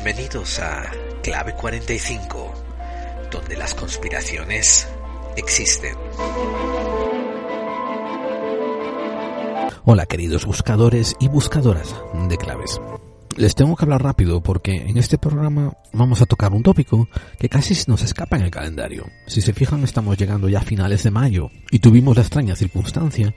Bienvenidos a Clave 45, donde las conspiraciones existen. Hola queridos buscadores y buscadoras de claves. Les tengo que hablar rápido porque en este programa vamos a tocar un tópico que casi nos escapa en el calendario. Si se fijan estamos llegando ya a finales de mayo y tuvimos la extraña circunstancia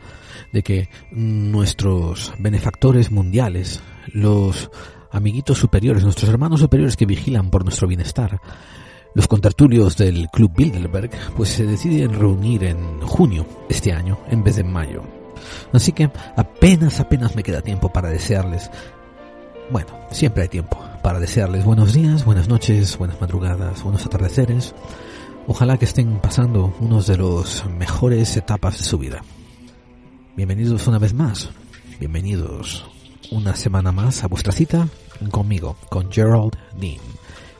de que nuestros benefactores mundiales, los amiguitos superiores, nuestros hermanos superiores que vigilan por nuestro bienestar, los contertulios del Club Bilderberg, pues se deciden reunir en junio este año en vez de mayo. Así que apenas, apenas me queda tiempo para desearles, bueno, siempre hay tiempo para desearles buenos días, buenas noches, buenas madrugadas, buenos atardeceres. Ojalá que estén pasando unos de los mejores etapas de su vida. Bienvenidos una vez más, bienvenidos una semana más a vuestra cita conmigo, con Gerald Dean,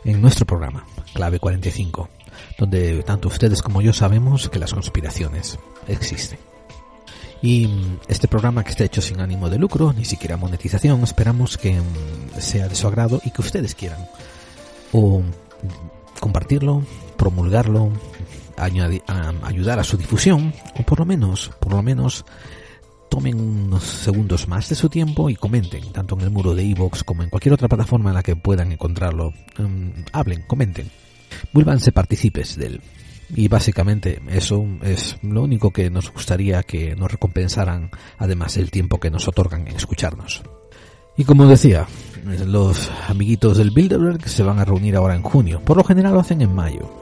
en nuestro programa, Clave 45, donde tanto ustedes como yo sabemos que las conspiraciones existen. Y este programa que está hecho sin ánimo de lucro, ni siquiera monetización, esperamos que mm, sea de su agrado y que ustedes quieran o compartirlo, promulgarlo, ayudar a su difusión o por lo menos, por lo menos tomen unos segundos más de su tiempo y comenten, tanto en el muro de iVoox como en cualquier otra plataforma en la que puedan encontrarlo. Mm, hablen, comenten, vuélvanse partícipes de él. Y básicamente eso es lo único que nos gustaría que nos recompensaran, además del tiempo que nos otorgan en escucharnos. Y como decía, los amiguitos del Bilderberg se van a reunir ahora en junio. Por lo general lo hacen en mayo.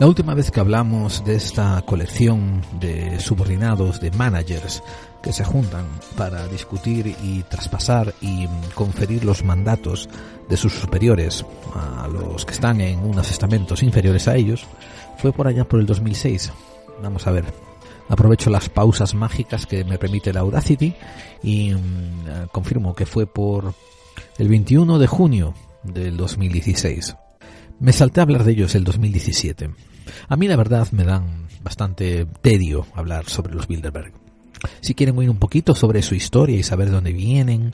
La última vez que hablamos de esta colección de subordinados, de managers, que se juntan para discutir y traspasar y conferir los mandatos de sus superiores a los que están en unos estamentos inferiores a ellos, fue por allá por el 2006. Vamos a ver. Aprovecho las pausas mágicas que me permite la Audacity y mm, confirmo que fue por el 21 de junio del 2016. Me salté a hablar de ellos el 2017. A mí la verdad me dan bastante tedio hablar sobre los Bilderberg. Si quieren oír un poquito sobre su historia y saber dónde vienen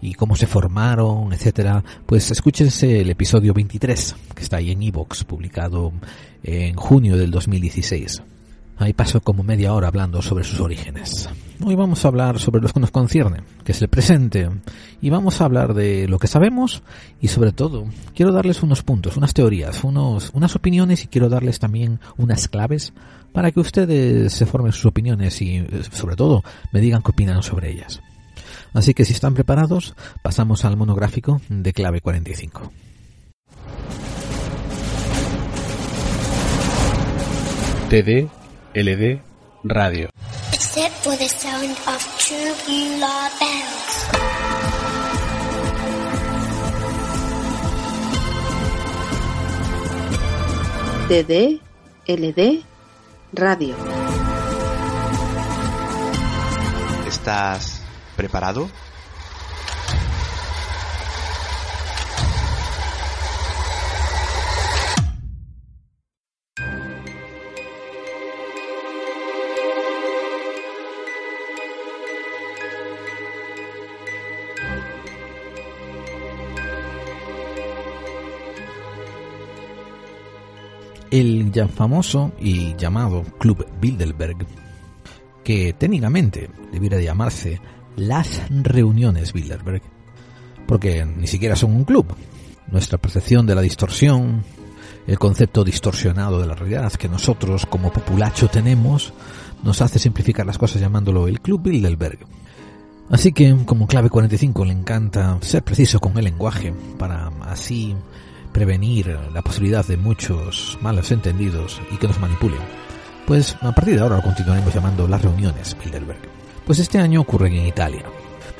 y cómo se formaron, etcétera, pues escúchense el episodio 23, que está ahí en Evox, publicado en junio del 2016. Ahí paso como media hora hablando sobre sus orígenes. Hoy vamos a hablar sobre lo que nos concierne, que es el presente, y vamos a hablar de lo que sabemos y sobre todo quiero darles unos puntos, unas teorías, unos, unas opiniones y quiero darles también unas claves para que ustedes se formen sus opiniones y sobre todo me digan qué opinan sobre ellas. Así que si están preparados, pasamos al monográfico de clave 45. TD LD Radio. Except for the sound of tubular bells. TD LD Radio. ¿Estás preparado? El ya famoso y llamado Club Bilderberg, que técnicamente debiera llamarse las reuniones Bilderberg, porque ni siquiera son un club. Nuestra percepción de la distorsión, el concepto distorsionado de la realidad que nosotros como populacho tenemos, nos hace simplificar las cosas llamándolo el Club Bilderberg. Así que, como clave 45, le encanta ser preciso con el lenguaje para así prevenir la posibilidad de muchos malos entendidos y que nos manipulen. Pues a partir de ahora lo continuaremos llamando las reuniones Bilderberg. Pues este año ocurren en Italia.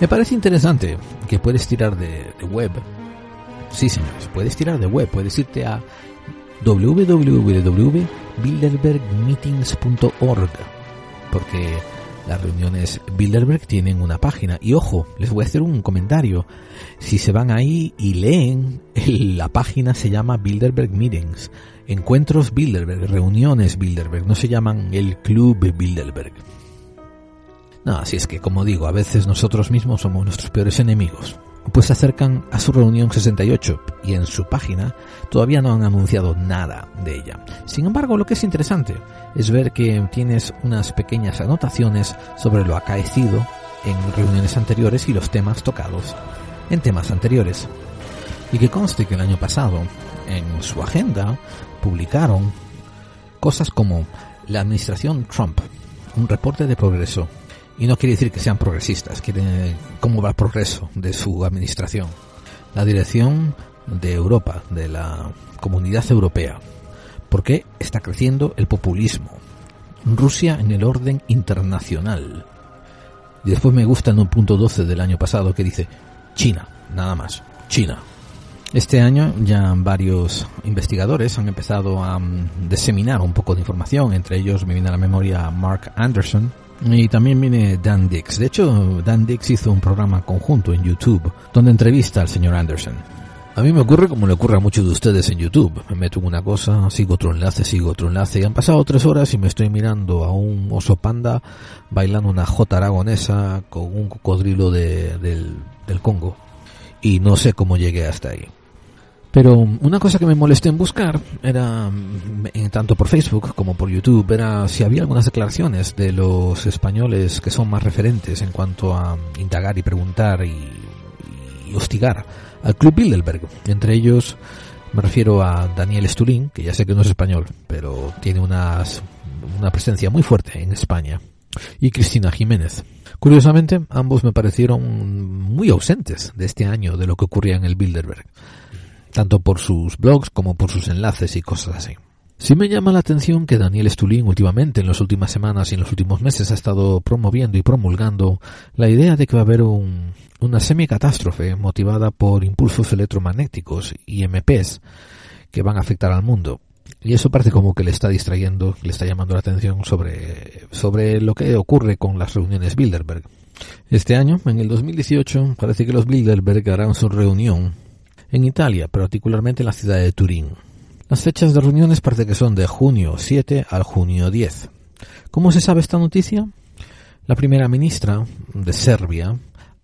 Me parece interesante que puedes tirar de, web. Sí, señores, puedes tirar de web, puedes irte a www.bilderbergmeetings.org porque las reuniones Bilderberg tienen una página. Y ojo, les voy a hacer un comentario. Si se van ahí y leen, la página se llama Bilderberg Meetings. Encuentros Bilderberg, reuniones Bilderberg. No se llaman el Club Bilderberg. No, así es que, como digo, a veces nosotros mismos somos nuestros peores enemigos. Pues se acercan a su reunión 68 y en su página todavía no han anunciado nada de ella. Sin embargo, lo que es interesante es ver que tienes unas pequeñas anotaciones sobre lo acaecido en reuniones anteriores y los temas tocados en temas anteriores. Y que conste que el año pasado, en su agenda, publicaron cosas como la administración Trump, un reporte de progreso. Y no quiere decir que sean progresistas, quiere cómo va el progreso de su administración. La dirección de Europa, de la comunidad europea. ¿Por qué está creciendo el populismo? Rusia en el orden internacional. Y después me gusta en un punto 12 del año pasado que dice China, nada más, China. Este año ya varios investigadores han empezado a mm, diseminar un poco de información, entre ellos me viene a la memoria Mark Anderson y también viene Dan Dix. De hecho, Dan Dix hizo un programa conjunto en YouTube donde entrevista al señor Anderson. A mí me ocurre como le ocurre a muchos de ustedes en YouTube. Me meto una cosa, sigo otro enlace, sigo otro enlace. Y han pasado tres horas y me estoy mirando a un oso panda bailando una jota aragonesa con un cocodrilo de, del, del Congo. Y no sé cómo llegué hasta ahí. Pero una cosa que me molesté en buscar era, mm, tanto por Facebook como por YouTube, era si había algunas declaraciones de los españoles que son más referentes en cuanto a indagar y preguntar y, hostigar al Club Bilderberg. Entre ellos me refiero a Daniel Stulin, que ya sé que no es español, pero tiene una presencia muy fuerte en España, y Cristina Jiménez. Curiosamente, ambos me parecieron muy ausentes de este año de lo que ocurría en el Bilderberg tanto por sus blogs como por sus enlaces y cosas así. Sí me llama la atención que Daniel Stulin últimamente, en las últimas semanas y en los últimos meses, ha estado promoviendo y promulgando la idea de que va a haber un, una semicatástrofe motivada por impulsos electromagnéticos y MPs que van a afectar al mundo. Y eso parece como que le está distrayendo, le está llamando la atención sobre, sobre lo que ocurre con las reuniones Bilderberg. Este año, en el 2018, parece que los Bilderberg harán su reunión en Italia, particularmente en la ciudad de Turín. Las fechas de reuniones parece que son de junio 7 al junio 10. ¿Cómo se sabe esta noticia? La primera ministra de Serbia,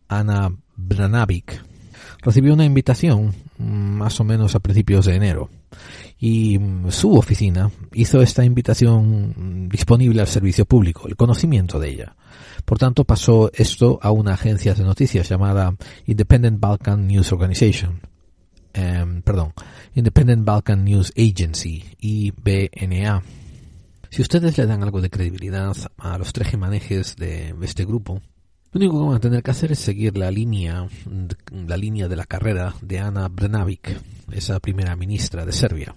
Ana Branabic, recibió una invitación más o menos a principios de enero y su oficina hizo esta invitación disponible al servicio público, el conocimiento de ella. Por tanto, pasó esto a una agencia de noticias llamada Independent Balkan News Organization, Em, perdón, Independent Balkan News Agency, IBNA. Si ustedes le dan algo de credibilidad a los tres manejes de este grupo, lo único que van a tener que hacer es seguir la línea, la línea de la carrera de Ana Brnabic, esa primera ministra de Serbia,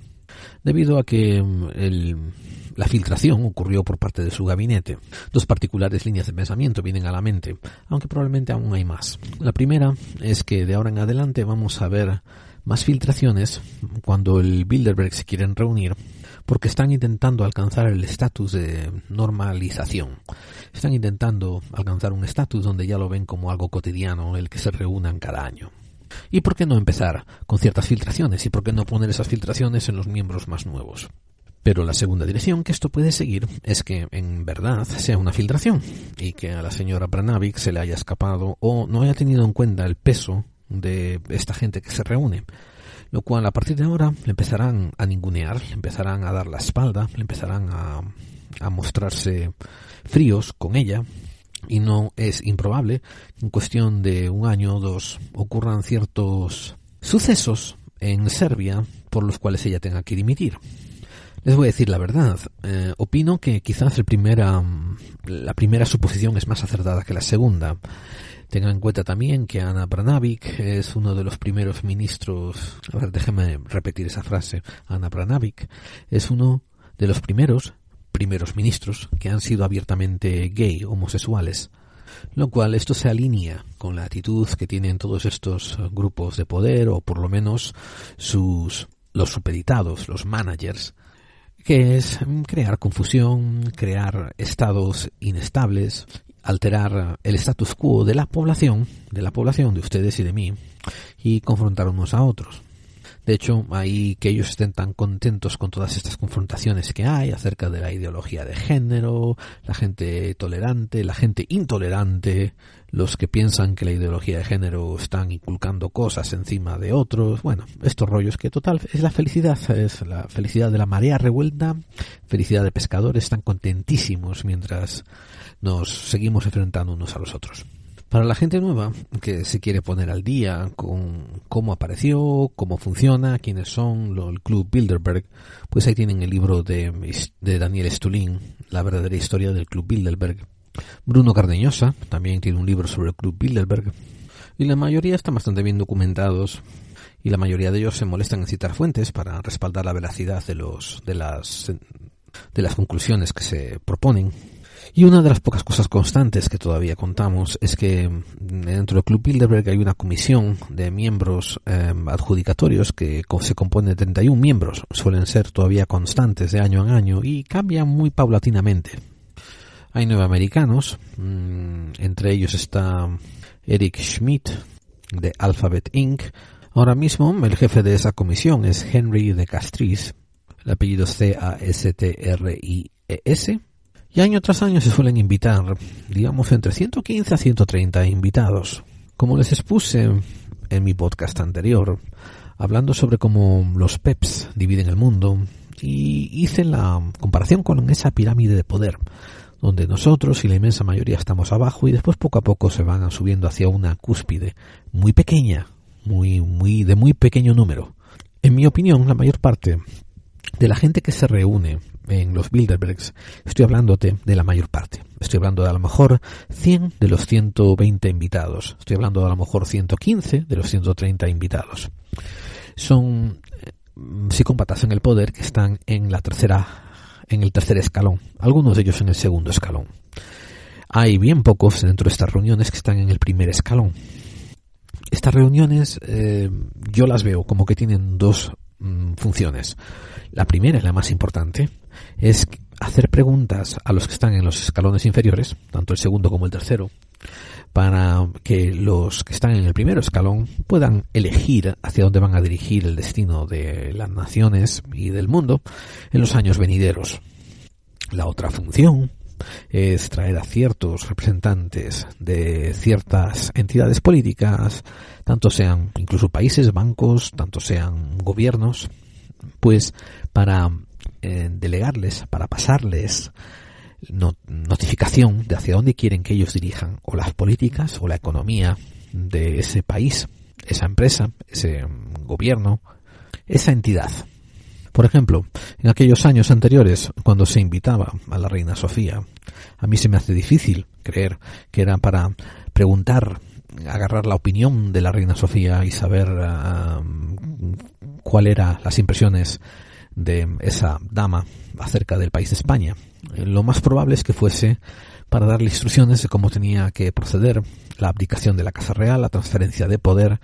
debido a que em, el, la filtración ocurrió por parte de su gabinete. Dos particulares líneas de pensamiento vienen a la mente, aunque probablemente aún hay más. La primera es que de ahora en adelante vamos a ver más filtraciones cuando el Bilderberg se quieren reunir porque están intentando alcanzar el estatus de normalización. Están intentando alcanzar un estatus donde ya lo ven como algo cotidiano el que se reúnan cada año. ¿Y por qué no empezar con ciertas filtraciones? ¿Y por qué no poner esas filtraciones en los miembros más nuevos? Pero la segunda dirección que esto puede seguir es que en verdad sea una filtración y que a la señora Branavik se le haya escapado o no haya tenido en cuenta el peso de esta gente que se reúne. Lo cual a partir de ahora le empezarán a ningunear, le empezarán a dar la espalda, le empezarán a, a mostrarse fríos con ella, y no es improbable en cuestión de un año o dos ocurran ciertos sucesos en Serbia por los cuales ella tenga que dimitir. Les voy a decir la verdad. Eh, opino que quizás el primera, la primera suposición es más acertada que la segunda. Tengan en cuenta también que Ana Branabic es uno de los primeros ministros, a ver, déjeme repetir esa frase, Ana Branabic es uno de los primeros, primeros ministros que han sido abiertamente gay, homosexuales, lo cual esto se alinea con la actitud que tienen todos estos grupos de poder, o por lo menos sus, los supeditados, los managers, que es crear confusión, crear estados inestables alterar el status quo de la población, de la población de ustedes y de mí, y confrontar unos a otros. De hecho, ahí que ellos estén tan contentos con todas estas confrontaciones que hay acerca de la ideología de género, la gente tolerante, la gente intolerante, los que piensan que la ideología de género están inculcando cosas encima de otros, bueno, estos rollos que total es la felicidad, es la felicidad de la marea revuelta, felicidad de pescadores, están contentísimos mientras nos seguimos enfrentando unos a los otros. Para la gente nueva que se quiere poner al día con cómo apareció, cómo funciona, quiénes son, el Club Bilderberg, pues ahí tienen el libro de, de Daniel Stulin, La verdadera historia del Club Bilderberg. Bruno Cardeñosa también tiene un libro sobre el Club Bilderberg. Y la mayoría están bastante bien documentados y la mayoría de ellos se molestan en citar fuentes para respaldar la veracidad de los de las de las conclusiones que se proponen y una de las pocas cosas constantes que todavía contamos es que dentro del Club Bilderberg hay una comisión de miembros eh, adjudicatorios que se compone de 31 miembros. Suelen ser todavía constantes de año en año y cambian muy paulatinamente. Hay nueve americanos, mmm, entre ellos está Eric Schmidt de Alphabet Inc. Ahora mismo el jefe de esa comisión es Henry de Castries, el apellido C-A-S-T-R-I-E-S. Y año tras año se suelen invitar, digamos, entre 115 a 130 invitados. Como les expuse en mi podcast anterior, hablando sobre cómo los PEPs dividen el mundo, y hice la comparación con esa pirámide de poder, donde nosotros y la inmensa mayoría estamos abajo y después poco a poco se van subiendo hacia una cúspide muy pequeña, muy, muy, de muy pequeño número. En mi opinión, la mayor parte de la gente que se reúne en los Bilderbergs, estoy hablándote de la mayor parte. Estoy hablando de a lo mejor 100 de los 120 invitados. Estoy hablando de a lo mejor 115 de los 130 invitados. Son eh, psicópatas en el poder que están en la tercera en el tercer escalón, algunos de ellos en el segundo escalón. Hay bien pocos dentro de estas reuniones que están en el primer escalón. Estas reuniones eh, yo las veo como que tienen dos mm, funciones. La primera la más importante es hacer preguntas a los que están en los escalones inferiores, tanto el segundo como el tercero, para que los que están en el primer escalón puedan elegir hacia dónde van a dirigir el destino de las naciones y del mundo en los años venideros. La otra función es traer a ciertos representantes de ciertas entidades políticas, tanto sean incluso países, bancos, tanto sean gobiernos, pues para eh, delegarles, para pasarles notificación de hacia dónde quieren que ellos dirijan o las políticas o la economía de ese país, esa empresa, ese gobierno, esa entidad. Por ejemplo, en aquellos años anteriores, cuando se invitaba a la reina Sofía, a mí se me hace difícil creer que era para preguntar, agarrar la opinión de la reina Sofía y saber uh, cuál eran las impresiones de esa dama acerca del país de España. Eh, lo más probable es que fuese para darle instrucciones de cómo tenía que proceder la abdicación de la Casa Real, la transferencia de poder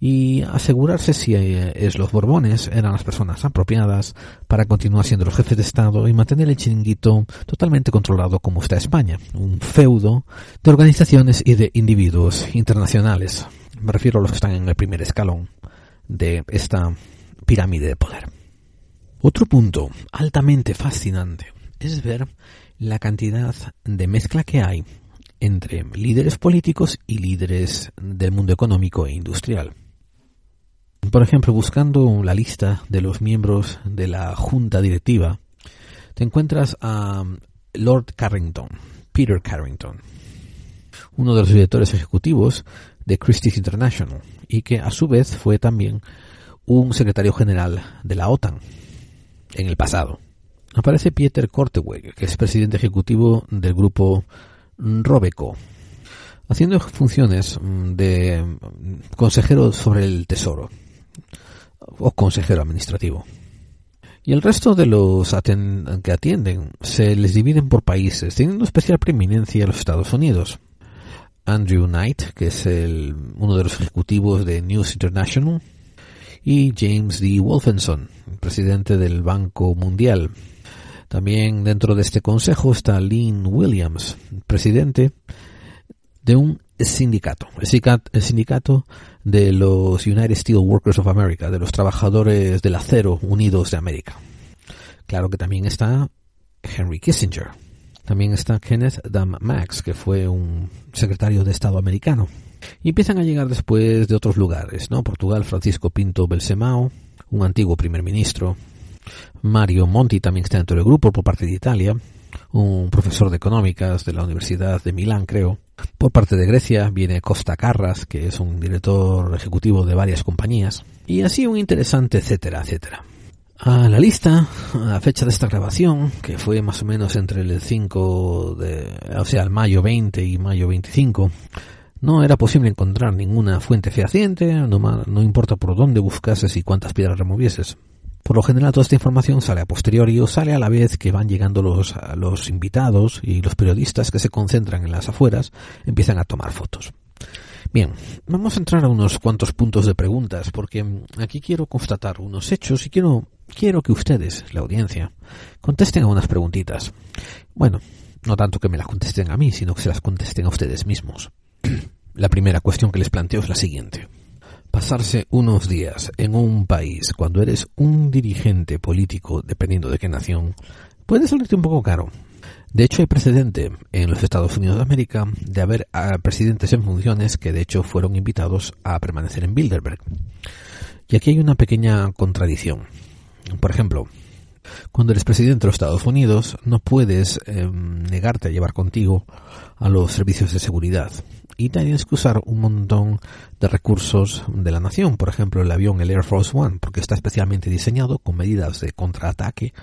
y asegurarse si eh, es los Borbones eran las personas apropiadas para continuar siendo los jefes de Estado y mantener el chiringuito totalmente controlado como está España, un feudo de organizaciones y de individuos internacionales. Me refiero a los que están en el primer escalón de esta pirámide de poder. Otro punto altamente fascinante es ver la cantidad de mezcla que hay entre líderes políticos y líderes del mundo económico e industrial. Por ejemplo, buscando la lista de los miembros de la junta directiva, te encuentras a Lord Carrington, Peter Carrington, uno de los directores ejecutivos de Christie's International y que a su vez fue también un secretario general de la OTAN en el pasado. Aparece Peter Korteweg, que es presidente ejecutivo del grupo Robeco, haciendo funciones de consejero sobre el tesoro o consejero administrativo. Y el resto de los que atienden se les dividen por países, teniendo especial preeminencia los Estados Unidos. Andrew Knight, que es el, uno de los ejecutivos de News International, y James D. Wolfenson, presidente del Banco Mundial. También dentro de este consejo está Lynn Williams, presidente de un sindicato, el sindicato, de los United Steel Workers of America, de los trabajadores del acero unidos de América. Claro que también está Henry Kissinger, también está Kenneth Dam Max, que fue un secretario de Estado americano. Y empiezan a llegar después de otros lugares, ¿no? Portugal, Francisco Pinto Belsemao, un antiguo primer ministro. Mario Monti también está dentro del grupo por parte de Italia, un profesor de económicas de la Universidad de Milán, creo. Por parte de Grecia viene Costa Carras, que es un director ejecutivo de varias compañías. Y así un interesante, etcétera, etcétera. A la lista, a la fecha de esta grabación, que fue más o menos entre el 5 de, o sea, el mayo 20 y mayo 25, no era posible encontrar ninguna fuente fehaciente, no, no importa por dónde buscases y cuántas piedras removieses. Por lo general toda esta información sale a posteriori o sale a la vez que van llegando los, los invitados y los periodistas que se concentran en las afueras empiezan a tomar fotos. Bien, vamos a entrar a unos cuantos puntos de preguntas porque aquí quiero constatar unos hechos y quiero, quiero que ustedes, la audiencia, contesten a unas preguntitas. Bueno, no tanto que me las contesten a mí, sino que se las contesten a ustedes mismos. La primera cuestión que les planteo es la siguiente. Pasarse unos días en un país cuando eres un dirigente político, dependiendo de qué nación, puede salirte un poco caro. De hecho, hay precedente en los Estados Unidos de América de haber ah, presidentes en funciones que de hecho fueron invitados a permanecer en Bilderberg. Y aquí hay una pequeña contradicción. Por ejemplo, cuando eres presidente de los Estados Unidos, no puedes em, negarte a llevar contigo a los servicios de seguridad y tienes que usar un montón de recursos de la nación. Por ejemplo, el avión, el Air Force One, porque está especialmente diseñado con medidas de contraataque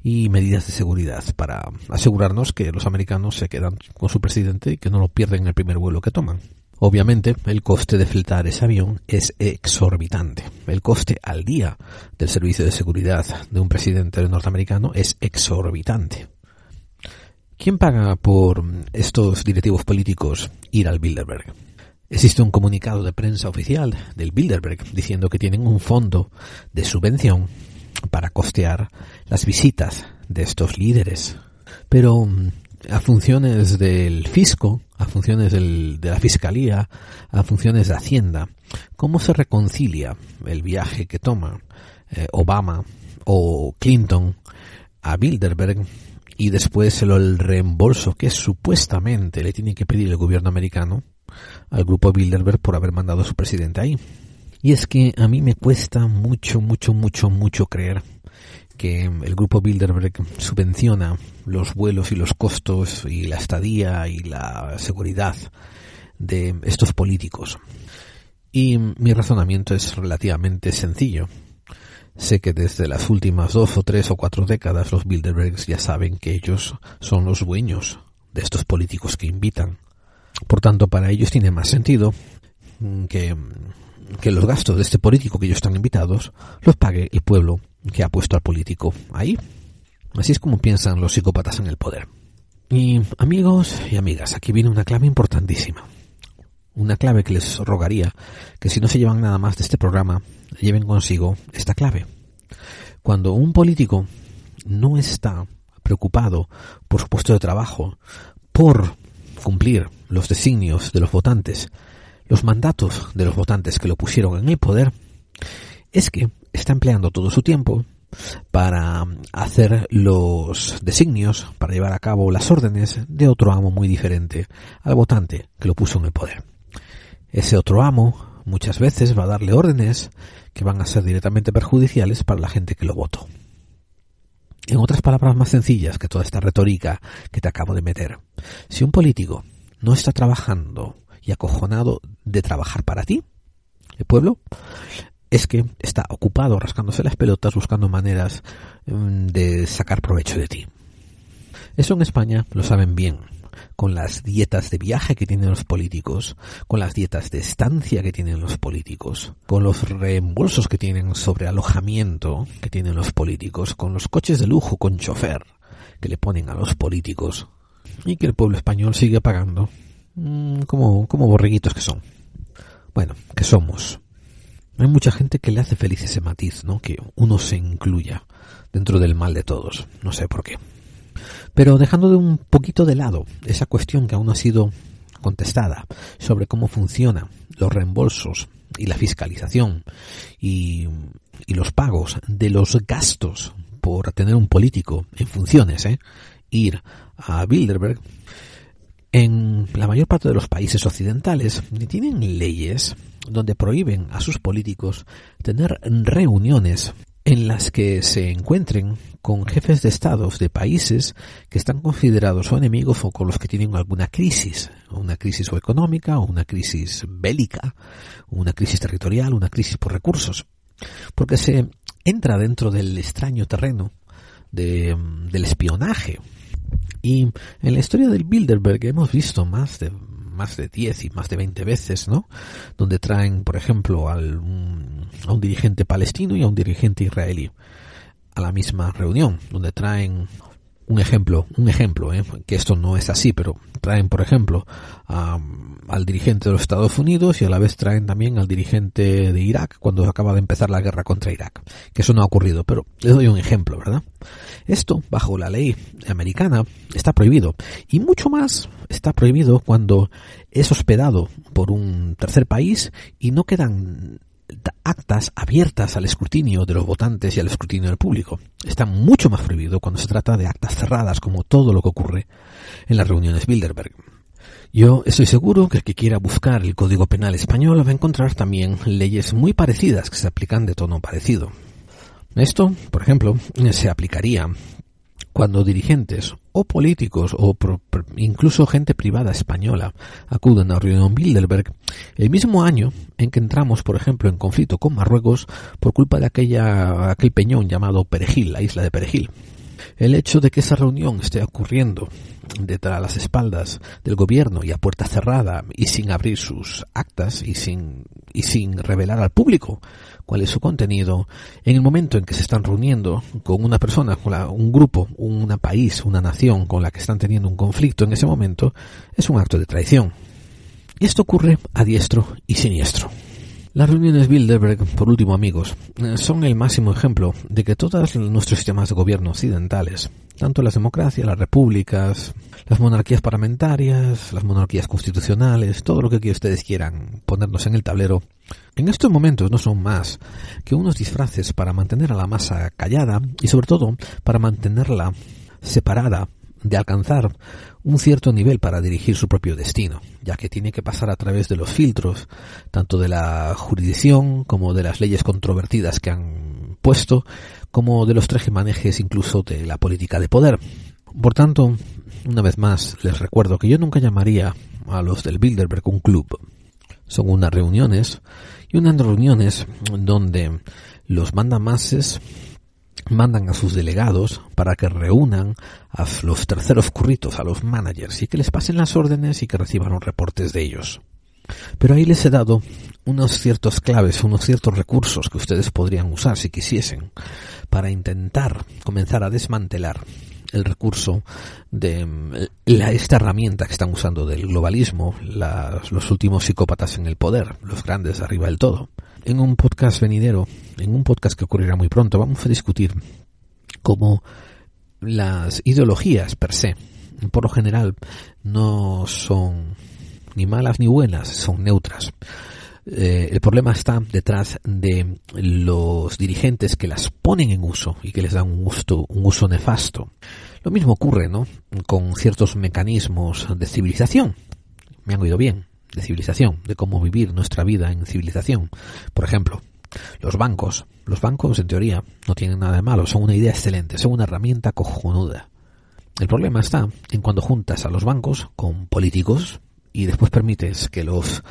y medidas de seguridad para asegurarnos que los americanos se quedan con su presidente y que no lo pierden en el primer vuelo que toman. Obviamente, el coste de fletar ese avión es exorbitante. El coste al día del servicio de seguridad de un presidente norteamericano es exorbitante. ¿Quién paga por estos directivos políticos ir al Bilderberg? Existe un comunicado de prensa oficial del Bilderberg diciendo que tienen un fondo de subvención para costear las visitas de estos líderes. Pero mm, a funciones del fisco, a funciones de la fiscalía, a funciones de Hacienda, ¿cómo se reconcilia el viaje que toma eh, Obama o Clinton a Bilderberg y después el, reembolso que supuestamente le tiene que pedir el gobierno americano al grupo Bilderberg por haber mandado a su presidente ahí. Y es que a mí me cuesta mucho, mucho, mucho, mucho creer que el grupo Bilderberg subvenciona los vuelos y los costos y la estadía y la seguridad de estos políticos. Y mi razonamiento es relativamente sencillo. Sé que desde las últimas dos o tres o cuatro décadas los Bilderbergs ya saben que ellos son los dueños de estos políticos que invitan. Por tanto, para ellos tiene más sentido que, que los gastos de este político que ellos están invitados los pague el pueblo que ha puesto al político ahí. Así es como piensan los psicópatas en el poder. Y amigos y amigas, aquí viene una clave importantísima. Una clave que les rogaría que si no se llevan nada más de este programa, lleven consigo esta clave. Cuando un político no está preocupado por su puesto de trabajo, por cumplir los designios de los votantes, los mandatos de los votantes que lo pusieron en el poder, es que está empleando todo su tiempo para hacer los designios, para llevar a cabo las órdenes de otro amo muy diferente al votante que lo puso en el poder. Ese otro amo muchas veces va a darle órdenes que van a ser directamente perjudiciales para la gente que lo votó. En otras palabras más sencillas que toda esta retórica que te acabo de meter, si un político no está trabajando y acojonado de trabajar para ti, el pueblo, es que está ocupado rascándose las pelotas buscando maneras mm, de sacar provecho de ti. Eso en España lo saben bien con las dietas de viaje que tienen los políticos, con las dietas de estancia que tienen los políticos, con los reembolsos que tienen sobre alojamiento que tienen los políticos, con los coches de lujo con chofer que le ponen a los políticos y que el pueblo español sigue pagando mm, como, como borreguitos que son. Bueno, que somos. Hay mucha gente que le hace feliz ese matiz, ¿no? Que uno se incluya dentro del mal de todos. No sé por qué. Pero dejando de un poquito de lado esa cuestión que aún no ha sido contestada sobre cómo funcionan los reembolsos y la fiscalización y, los pagos de los gastos por tener un político en funciones, ¿eh? ir a Bilderberg, en la mayor parte de los países occidentales tienen leyes donde prohíben a sus políticos tener reuniones en las que se encuentren con jefes de estados de países que están considerados o enemigos o con los que tienen alguna crisis, una crisis o económica, o una crisis bélica, una crisis territorial, una crisis por recursos, porque se entra dentro del extraño terreno de, del espionaje. Y en la historia del Bilderberg hemos visto más de más de 10 y más de 20 veces, ¿no? Donde traen, por ejemplo, al, a un dirigente palestino y a un dirigente israelí a la misma reunión, donde traen un ejemplo, un ejemplo, ¿eh? que esto no es así, pero traen, por ejemplo, al dirigente de los Estados Unidos y a la vez traen también al dirigente de Irak cuando acaba de empezar la guerra contra Irak. Que eso no ha ocurrido, pero les doy un ejemplo, ¿verdad? Esto, bajo la ley americana, está prohibido. Y mucho más está prohibido cuando es hospedado por un tercer país y no quedan actas abiertas al escrutinio de los votantes y al escrutinio del público. Está mucho más prohibido cuando se trata de actas cerradas, como todo lo que ocurre en las reuniones Bilderberg. Yo estoy seguro que el que quiera buscar el Código Penal español va a encontrar también leyes muy parecidas que se aplican de tono parecido. Esto, por ejemplo, se aplicaría cuando dirigentes o políticos o incluso gente privada española acuden a reunión Bilderberg el mismo año en que entramos, por ejemplo, en conflicto con Marruecos por culpa de aquella, aquel peñón llamado Perejil, la isla de Perejil. El hecho de que esa reunión esté ocurriendo detrás de las espaldas del gobierno y a puerta cerrada y sin abrir sus actas y sin, y sin revelar al público cuál es su contenido, en el momento en que se están reuniendo con una persona, con un grupo, un país, una nación con la que están teniendo un conflicto en ese momento, es un acto de traición. Y esto ocurre a diestro y siniestro. Las reuniones Bilderberg, por último amigos, eh, son el máximo ejemplo de que todos nuestros sistemas de gobierno occidentales, tanto las democracias, las repúblicas, las monarquías parlamentarias, las monarquías constitucionales, todo lo que ustedes quieran ponernos en el tablero, en estos momentos no son más que unos disfraces para mantener a la masa callada y sobre todo para mantenerla separada de alcanzar un cierto nivel para dirigir su propio destino, ya que tiene que pasar a través de los filtros, tanto de la jurisdicción como de las leyes controvertidas que han puesto, como de los manejes incluso de la política de poder. Por tanto, una vez más, les recuerdo que yo nunca llamaría a los del Bilderberg un club. Son unas reuniones y unas reuniones donde los mandamases mandan a sus delegados para que reúnan a los terceros curritos, a los managers, y que les pasen las órdenes y que reciban los reportes de ellos. Pero ahí les he dado unos ciertos claves, unos ciertos recursos que ustedes podrían usar si quisiesen para intentar comenzar a desmantelar el recurso de la, esta herramienta que están usando del globalismo, los últimos psicópatas en el poder, los grandes arriba del todo. En un podcast venidero, en un podcast que ocurrirá muy pronto, vamos a discutir cómo las ideologías per se, por lo general, no son ni malas ni buenas, son neutras. Eh, el problema está detrás de los dirigentes que las ponen en uso y que les dan un, gusto, un uso nefasto. Lo mismo ocurre ¿no? con ciertos mecanismos de civilización. Me han oído bien, de civilización, de cómo vivir nuestra vida en civilización. Por ejemplo, los bancos. Los bancos, en teoría, no tienen nada de malo, son una idea excelente, son una herramienta cojonuda. El problema está en cuando juntas a los bancos con políticos y después permites que los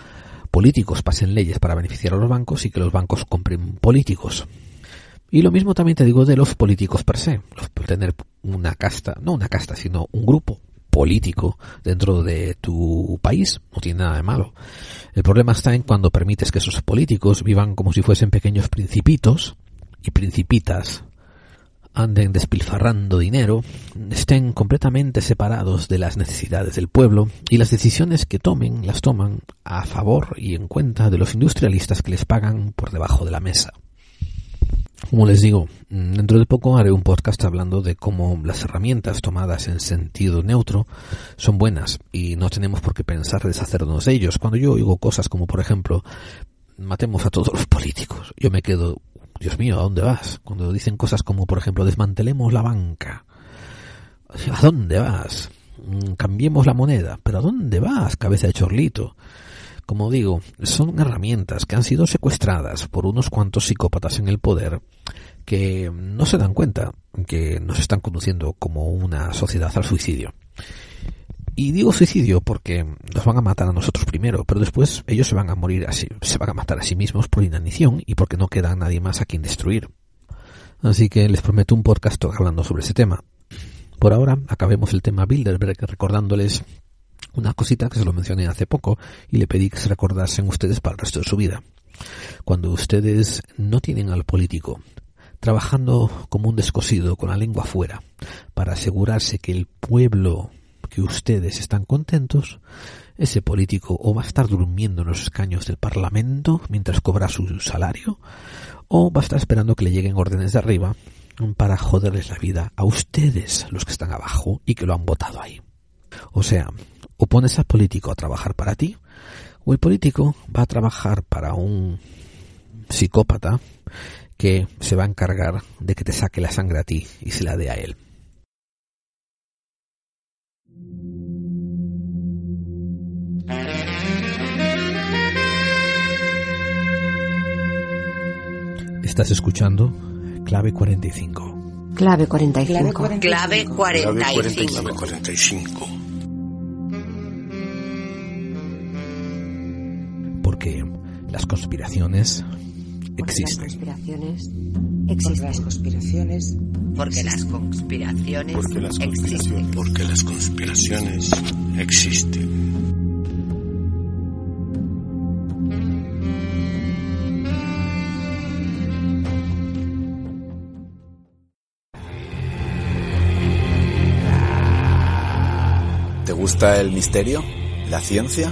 políticos pasen leyes para beneficiar a los bancos y que los bancos compren políticos. Y lo mismo también te digo de los políticos per se. tener una casta, no una casta, sino un grupo político dentro de tu país no tiene nada de malo. El problema está en cuando permites que esos políticos vivan como si fuesen pequeños principitos y principitas anden despilfarrando dinero, estén completamente separados de las necesidades del pueblo y las decisiones que tomen las toman a favor y en cuenta de los industrialistas que les pagan por debajo de la mesa. Como les digo, dentro de poco haré un podcast hablando de cómo las herramientas tomadas en sentido neutro son buenas y no tenemos por qué pensar deshacernos de ellos. Cuando yo oigo cosas como, por ejemplo, matemos a todos los políticos, yo me quedo, Dios mío, ¿a dónde vas? Cuando dicen cosas como, por ejemplo, desmantelemos la banca, ¿a dónde vas? Cambiemos la moneda, pero ¿a dónde vas, cabeza de chorlito? Como digo, son herramientas que han sido secuestradas por unos cuantos psicópatas en el poder que no se dan cuenta que nos están conduciendo como una sociedad al suicidio. Y digo suicidio porque nos van a matar a nosotros primero, pero después ellos se van a morir así, se van a matar a sí mismos por inanición y porque no queda nadie más a quien destruir. Así que les prometo un podcast hablando sobre ese tema. Por ahora, acabemos el tema Bilderberg recordándoles una cosita que se lo mencioné hace poco y le pedí que se recordasen ustedes para el resto de su vida. Cuando ustedes no tienen al político trabajando como un descosido con la lengua afuera para asegurarse que el pueblo que ustedes están contentos, ese político o va a estar durmiendo en los escaños del Parlamento mientras cobra su salario, o va a estar esperando que le lleguen órdenes de arriba para joderles la vida a ustedes, los que están abajo y que lo han votado ahí. O sea, o pones al político a trabajar para ti, o el político va a trabajar para un psicópata que se va a encargar de que te saque la sangre a ti y se la dé a él. Estás escuchando Clave 45. Clave 45. Clave 45. Clave 45. Porque las conspiraciones existen. Porque las conspiraciones Porque las conspiraciones Porque las existen. conspiraciones Porque las conspiraciones existen. ¿Te gusta el misterio? ¿La ciencia?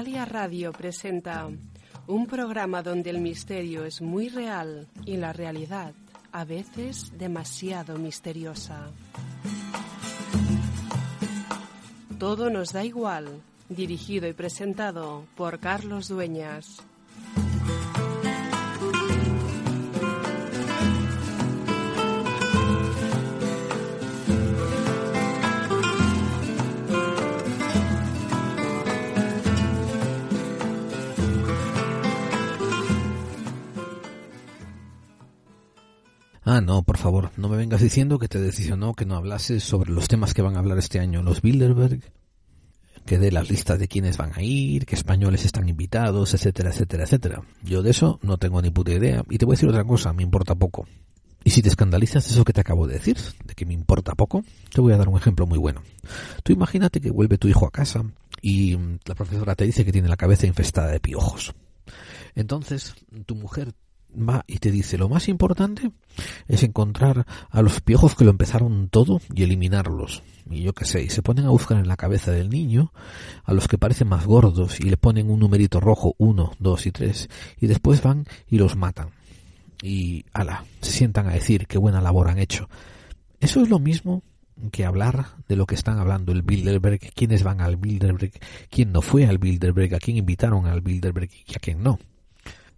Artegalia Radio presenta un programa donde el misterio es muy real y la realidad a veces demasiado misteriosa. Todo nos da igual, dirigido y presentado por Carlos Dueñas. Ah, no, por favor, no me vengas diciendo que te decisionó que no hablases sobre los temas que van a hablar este año los Bilderberg, que dé las listas de quiénes van a ir, que españoles están invitados, etcétera, etcétera, etcétera. Yo de eso no tengo ni puta idea. Y te voy a decir otra cosa, me importa poco. Y si te escandalizas eso que te acabo de decir, de que me importa poco, te voy a dar un ejemplo muy bueno. Tú imagínate que vuelve tu hijo a casa y la profesora te dice que tiene la cabeza infestada de piojos. Entonces, tu mujer y te dice lo más importante es encontrar a los piojos que lo empezaron todo y eliminarlos. Y yo qué sé, y se ponen a buscar en la cabeza del niño a los que parecen más gordos y le ponen un numerito rojo, uno, dos y tres, y después van y los matan. Y ala, se sientan a decir qué buena labor han hecho. Eso es lo mismo que hablar de lo que están hablando el Bilderberg, quiénes van al Bilderberg, quién no fue al Bilderberg, a quién invitaron al Bilderberg y a quién no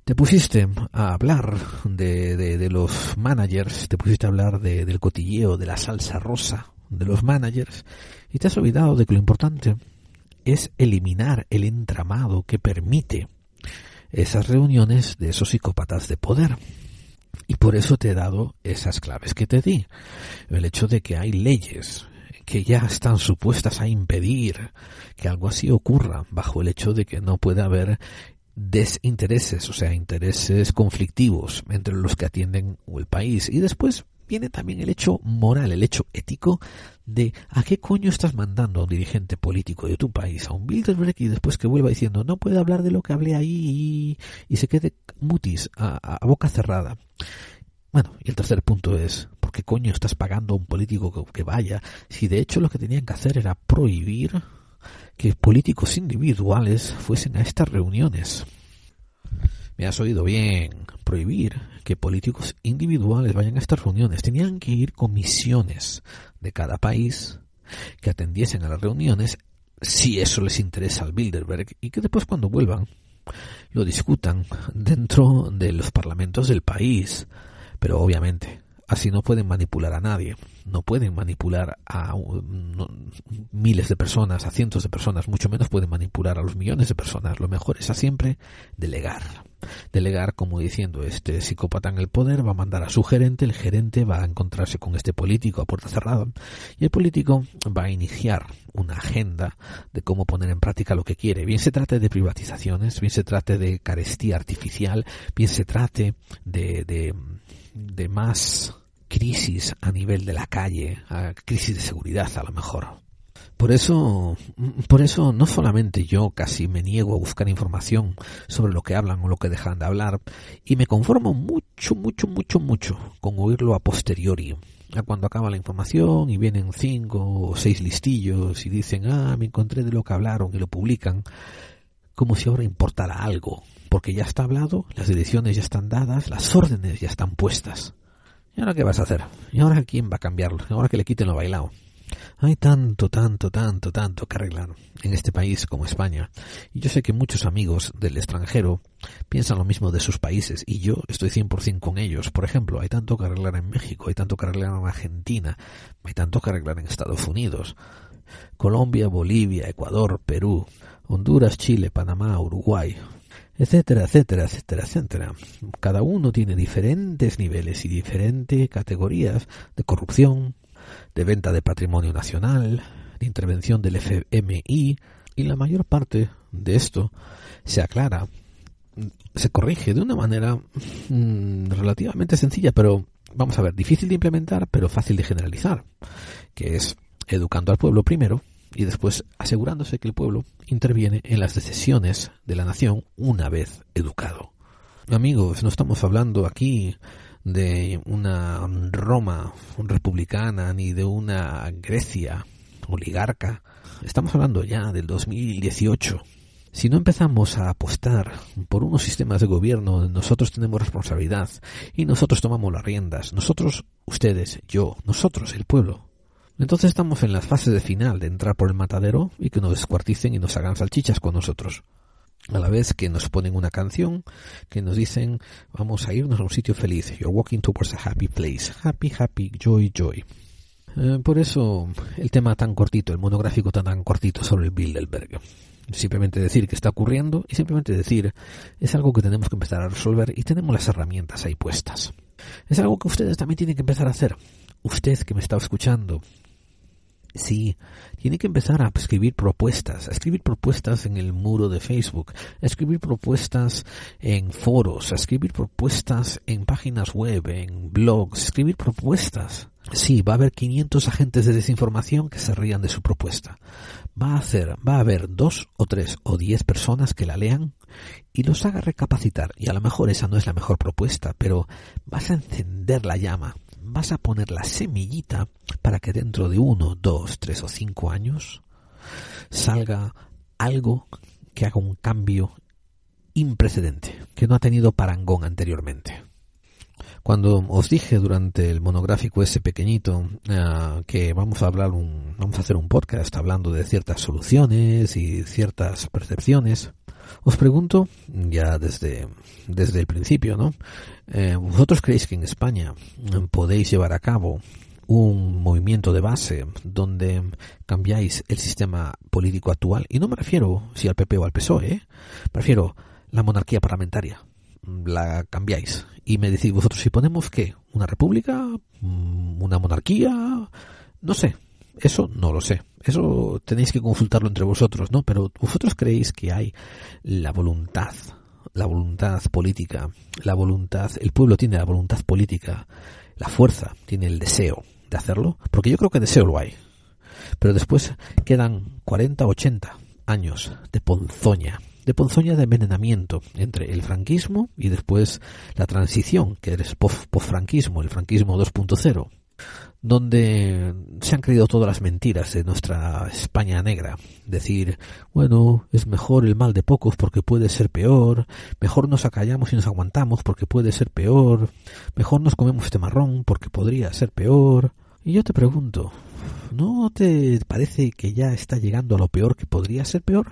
te pusiste a hablar de, de, los managers, te pusiste a hablar de, del cotilleo, de la salsa rosa de los managers, y te has olvidado de que lo importante es eliminar el entramado que permite esas reuniones de esos psicópatas de poder. Y por eso te he dado esas claves que te di. El hecho de que hay leyes que ya están supuestas a impedir que algo así ocurra bajo el hecho de que no puede haber desintereses, o sea, intereses conflictivos entre los que atienden el país. Y después viene también el hecho moral, el hecho ético de a qué coño estás mandando a un dirigente político de tu país, a un Bilderberg y después que vuelva diciendo no puede hablar de lo que hablé ahí y, se quede mutis a, boca cerrada. Bueno, y el tercer punto es, ¿por qué coño estás pagando a un político que vaya si de hecho lo que tenían que hacer era prohibir que políticos individuales fuesen a estas reuniones? Me has oído bien, prohibir que políticos individuales vayan a estas reuniones. Tenían que ir comisiones de cada país que atendiesen a las reuniones si eso les interesa al Bilderberg y que después cuando vuelvan lo discutan dentro de los parlamentos del país. Pero obviamente Así no pueden manipular a nadie, no pueden manipular a miles de personas, a cientos de personas, mucho menos pueden manipular a los millones de personas. Lo mejor es a siempre delegar. Delegar como diciendo, este psicópata en el poder va a mandar a su gerente, el gerente va a encontrarse con este político a puerta cerrada y el político va a iniciar una agenda de cómo poner en práctica lo que quiere. Bien se trate de privatizaciones, bien se trate de carestía artificial, bien se trate de, de, de más crisis a nivel de la calle, a crisis de seguridad a lo mejor. Por eso, por eso no solamente yo casi me niego a buscar información sobre lo que hablan o lo que dejan de hablar y me conformo mucho, mucho, mucho, mucho con oírlo a posteriori. Cuando acaba la información y vienen cinco o seis listillos y dicen, ah, me encontré de lo que hablaron y lo publican, como si ahora importara algo, porque ya está hablado, las ediciones ya están dadas, las órdenes ya están puestas. ¿Y ahora qué vas a hacer? ¿Y ahora quién va a cambiarlo? ¿Y ahora que le quiten lo bailado? Hay tanto, tanto, tanto, tanto que arreglar en este país como España. Y yo sé que muchos amigos del extranjero piensan lo mismo de sus países y yo estoy 100% con ellos. Por ejemplo, hay tanto que arreglar en México, hay tanto que arreglar en Argentina, hay tanto que arreglar en Estados Unidos. Colombia, Bolivia, Ecuador, Perú, Honduras, Chile, Panamá, Uruguay, etcétera, etcétera, etcétera, etcétera. Cada uno tiene diferentes niveles y diferentes categorías de corrupción, de venta de patrimonio nacional, de intervención del FMI, y la mayor parte de esto se aclara, se corrige de una manera mm, relativamente sencilla, pero vamos a ver, difícil de implementar, pero fácil de generalizar, que es educando al pueblo primero, y después asegurándose que el pueblo interviene en las decisiones de la nación una vez educado. Amigos, no estamos hablando aquí de una Roma republicana ni de una Grecia oligarca. Estamos hablando ya del 2018. Si no empezamos a apostar por unos sistemas de gobierno, nosotros tenemos responsabilidad y nosotros tomamos las riendas. Nosotros, ustedes, yo, nosotros, el pueblo, entonces estamos en las fases de final de entrar por el matadero y que nos descuarticen y nos hagan salchichas con nosotros. A la vez que nos ponen una canción que nos dicen vamos a irnos a un sitio feliz. You're walking towards a happy place. Happy, happy, joy, joy. Eh, por eso el tema tan cortito, el monográfico tan, tan cortito sobre el Bilderberg. Simplemente decir que está ocurriendo y simplemente decir es algo que tenemos que empezar a resolver y tenemos las herramientas ahí puestas. Es algo que ustedes también tienen que empezar a hacer. Usted que me está escuchando, Sí, tiene que empezar a escribir propuestas, a escribir propuestas en el muro de Facebook, a escribir propuestas en foros, a escribir propuestas en páginas web, en blogs, escribir propuestas. Sí, va a haber 500 agentes de desinformación que se rían de su propuesta. Va a hacer, va a haber dos o tres o diez personas que la lean y los haga recapacitar. Y a lo mejor esa no es la mejor propuesta, pero vas a encender la llama vas a poner la semillita para que dentro de uno, dos, tres o cinco años salga algo que haga un cambio imprecedente, que no ha tenido parangón anteriormente. Cuando os dije durante el monográfico ese pequeñito eh, que vamos a hablar un, vamos a hacer un podcast hablando de ciertas soluciones y ciertas percepciones, os pregunto, ya desde, desde el principio, ¿no? Eh, ¿Vosotros creéis que en España podéis llevar a cabo un movimiento de base donde cambiáis el sistema político actual? Y no me refiero si al PP o al PSOE, ¿eh? me refiero la monarquía parlamentaria. La cambiáis. Y me decís vosotros, si ponemos qué? ¿Una república? ¿Una monarquía? No sé. Eso no lo sé. Eso tenéis que consultarlo entre vosotros, ¿no? Pero vosotros creéis que hay la voluntad, la voluntad política, la voluntad, el pueblo tiene la voluntad política, la fuerza, tiene el deseo de hacerlo, porque yo creo que deseo lo hay. Pero después quedan 40, 80 años de ponzoña, de ponzoña de envenenamiento entre el franquismo y después la transición, que es post-franquismo, el franquismo 2.0, donde se han creído todas las mentiras de nuestra España negra. Decir, bueno, es mejor el mal de pocos porque puede ser peor, mejor nos acallamos y nos aguantamos porque puede ser peor, mejor nos comemos este marrón porque podría ser peor. Y yo te pregunto, ¿no te parece que ya está llegando a lo peor que podría ser peor?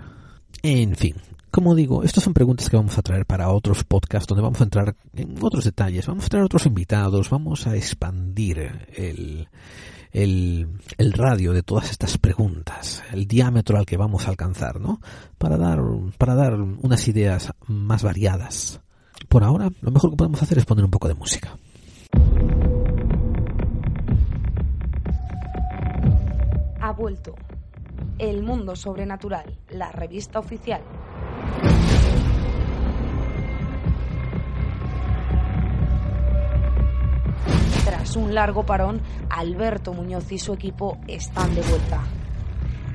En fin, como digo, estas son preguntas que vamos a traer para otros podcasts donde vamos a entrar en otros detalles, vamos a traer otros invitados, vamos a expandir el, el, el, radio de todas estas preguntas, el diámetro al que vamos a alcanzar, ¿no? Para dar, para dar unas ideas más variadas. Por ahora, lo mejor que podemos hacer es poner un poco de música. Ha vuelto. El Mundo Sobrenatural, la revista oficial. Tras un largo parón, Alberto Muñoz y su equipo están de vuelta.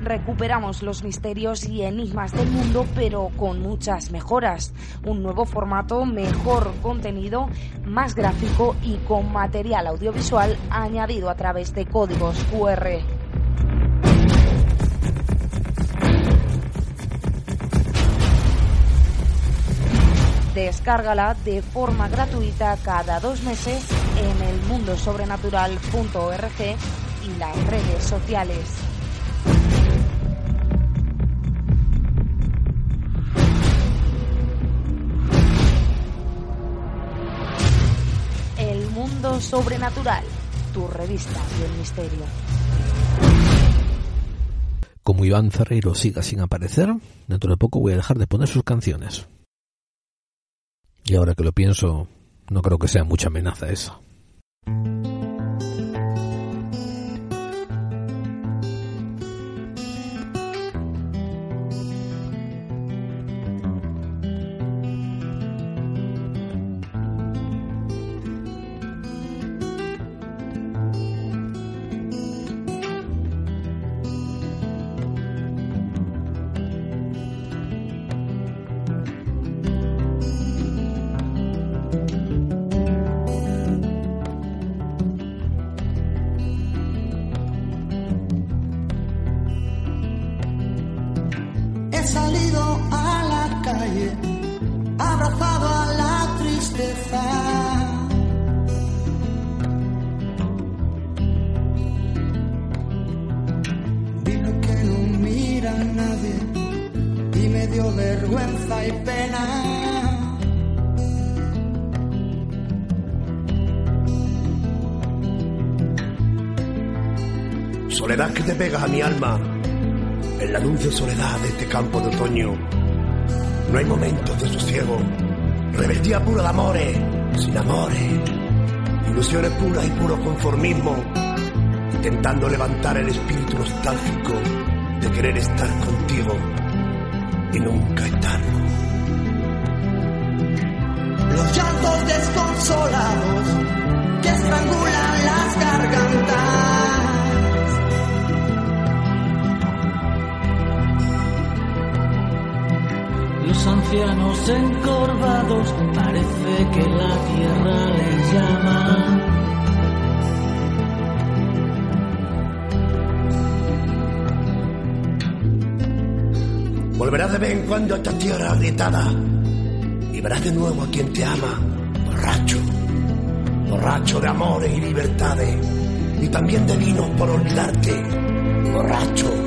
Recuperamos los misterios y enigmas del mundo, pero con muchas mejoras. Un nuevo formato, mejor contenido, más gráfico y con material audiovisual añadido a través de códigos QR. Descárgala de forma gratuita cada dos meses en el mundosobrenatural.org y las redes sociales. El Mundo Sobrenatural, tu revista del misterio. Como Iván Ferreiro siga sin aparecer, dentro de poco voy a dejar de poner sus canciones. Y ahora que lo pienso, no creo que sea mucha amenaza eso. Desconsolados que estrangulan las gargantas ancianos encorvados, parece que la tierra les llama. Volverás de vez en cuando a esta tierra agrietada y verás de nuevo a quien te ama, borracho, borracho de amores y libertades y también de vinos por olvidarte, borracho.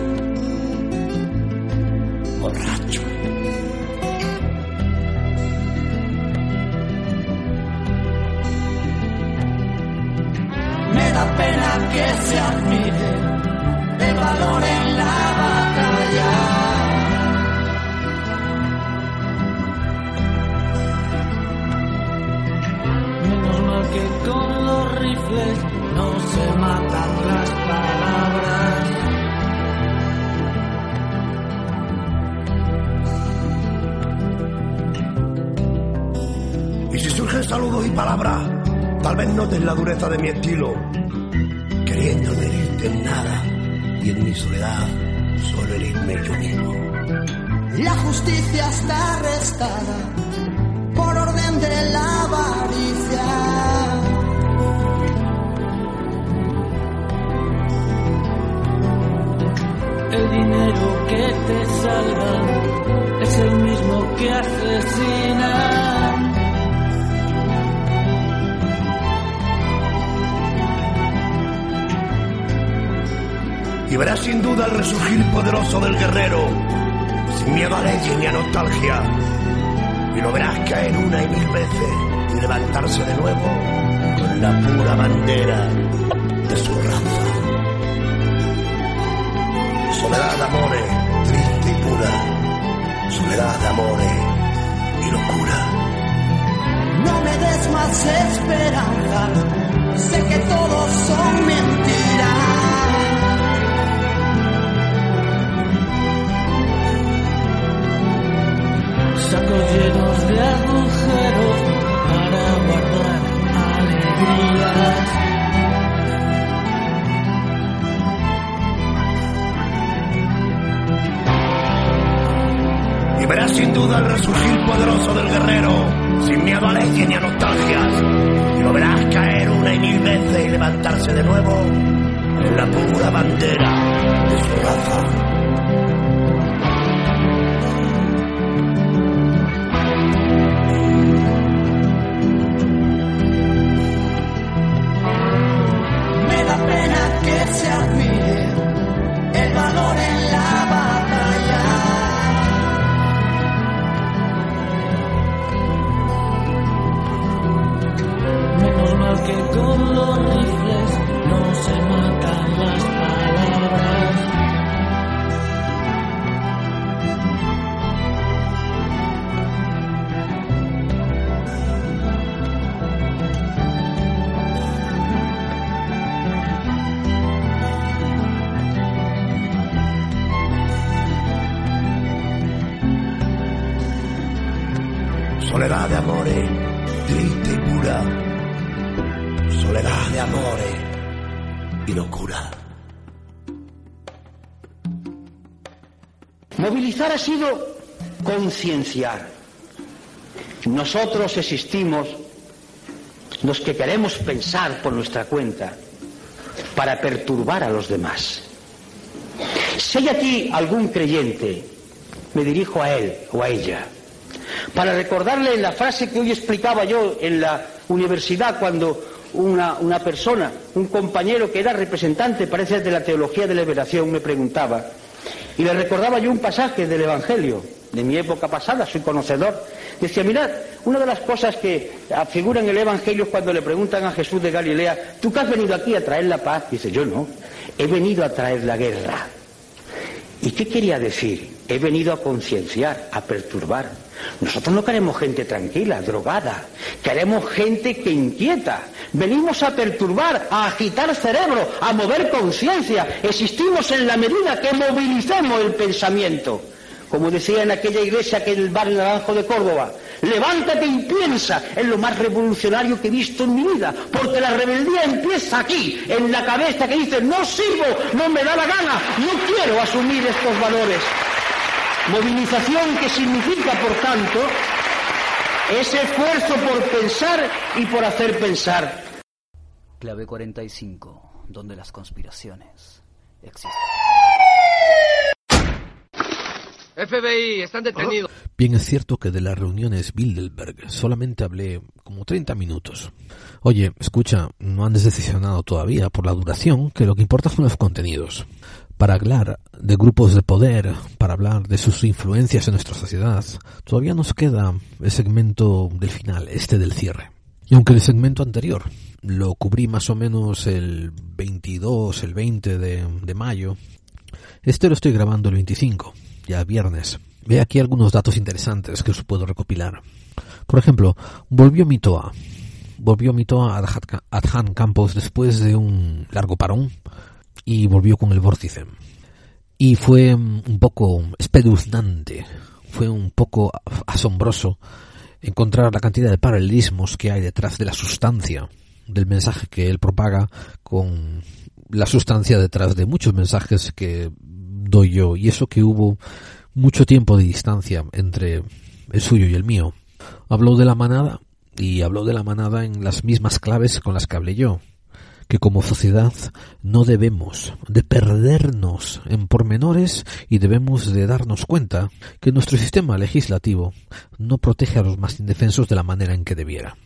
Dureza miedo a leyes ni a nostalgia. Y lo verás caer una y mil veces y levantarse de nuevo con la pura bandera de su raza. Soledad de amores, triste y pura. Soledad de amores y locura. No me des más esperanza, sé que todos son mentiras. Sin duda el resurgir poderoso del guerrero, sin miedo a leyes ni a nostalgias. Y lo verás caer una y mil veces y levantarse de nuevo en la pura bandera de su raza. Sido concienciar. Nosotros existimos, los que queremos pensar por nuestra cuenta, para perturbar a los demás. Si hay aquí algún creyente, me dirijo a él o a ella, para recordarle la frase que hoy explicaba yo en la universidad cuando una, una persona, un compañero que era representante, parece, de la teología de la liberación, me preguntaba, y le recordaba yo un pasaje del Evangelio, de mi época pasada, soy conocedor. Decía, mirad, una de las cosas que figura en el Evangelio es cuando le preguntan a Jesús de Galilea, ¿tú que has venido aquí a traer la paz? Dice, yo no, he venido a traer la guerra. ¿Y qué quería decir? He venido a concienciar, a perturbar. Nosotros no queremos gente tranquila, drogada. Queremos gente que inquieta. Venimos a perturbar, a agitar cerebro, a mover conciencia. Existimos en la medida que movilicemos el pensamiento. Como decía en aquella iglesia que en el barrio Naranjo de Córdoba, levántate y piensa en lo más revolucionario que he visto en mi vida, porque la rebeldía empieza aquí, en la cabeza que dice, no sirvo, no me da la gana, no quiero asumir estos valores. Movilización que significa, por tanto, ese esfuerzo por pensar y por hacer pensar. Clave 45, donde las conspiraciones existen. FBI, están detenidos. Bien es cierto que de las reuniones Bilderberg solamente hablé como 30 minutos. Oye, escucha, no han decisionado todavía por la duración, que lo que importa son los contenidos. Para hablar de grupos de poder, para hablar de sus influencias en nuestra sociedad, todavía nos queda el segmento del final, este del cierre. Y aunque el segmento anterior lo cubrí más o menos el 22, el 20 de, mayo, este lo estoy grabando el 25 ya viernes. Ve aquí algunos datos interesantes que os puedo recopilar. Por ejemplo, volvió Mitoa. Volvió Mitoa a Adhan Campos después de un largo parón y volvió con el vórtice. Y fue un poco espeluznante, fue un poco asombroso encontrar la cantidad de paralelismos que hay detrás de la sustancia del mensaje que él propaga con la sustancia detrás de muchos mensajes que doy yo y eso que hubo mucho tiempo de distancia entre el suyo y el mío. Habló de la manada y habló de la manada en las mismas claves con las que hablé yo que como sociedad no debemos de perdernos en pormenores y debemos de darnos cuenta que nuestro sistema legislativo no protege a los más indefensos de la manera en que debiera.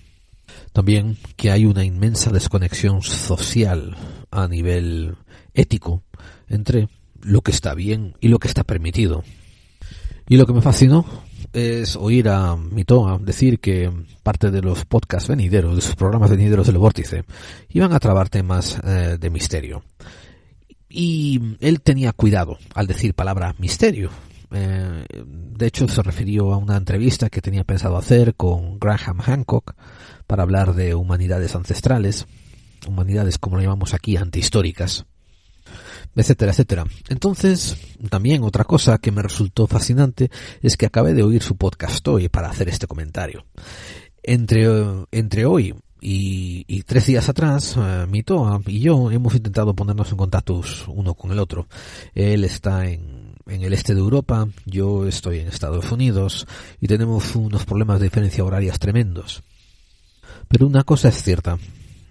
También que hay una inmensa desconexión social a nivel ético entre lo que está bien y lo que está permitido. Y lo que me fascinó es oír a Mitoa decir que parte de los podcasts venideros, de sus programas venideros del vórtice, iban a trabar temas eh, de misterio. Y él tenía cuidado al decir palabra misterio. Eh, de hecho, se refirió a una entrevista que tenía pensado hacer con Graham Hancock para hablar de humanidades ancestrales, humanidades como lo llamamos aquí, antihistóricas etcétera, etcétera. Entonces, también otra cosa que me resultó fascinante es que acabé de oír su podcast hoy para hacer este comentario. Entre, entre hoy y, tres días atrás, uh, Mitoa y yo hemos intentado ponernos en contacto uno con el otro. Él está en, en el este de Europa, yo estoy en Estados Unidos y tenemos unos problemas de diferencia horarias tremendos. Pero una cosa es cierta,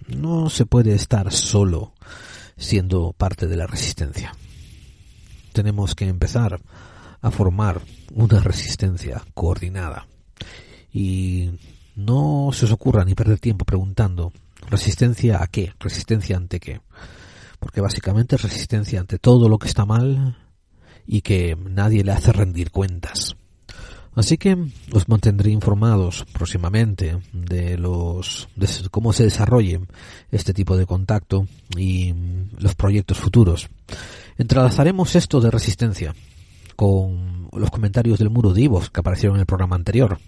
no se puede estar solo siendo parte de la resistencia. Tenemos que empezar a formar una resistencia coordinada. Y no se os ocurra ni perder tiempo preguntando resistencia a qué, resistencia ante qué. Porque básicamente es resistencia ante todo lo que está mal y que nadie le hace rendir cuentas. Así que os mantendré informados próximamente de los de cómo se desarrolle este tipo de contacto y los proyectos futuros. Entrelazaremos esto de resistencia con los comentarios del muro de Ivos que aparecieron en el programa anterior.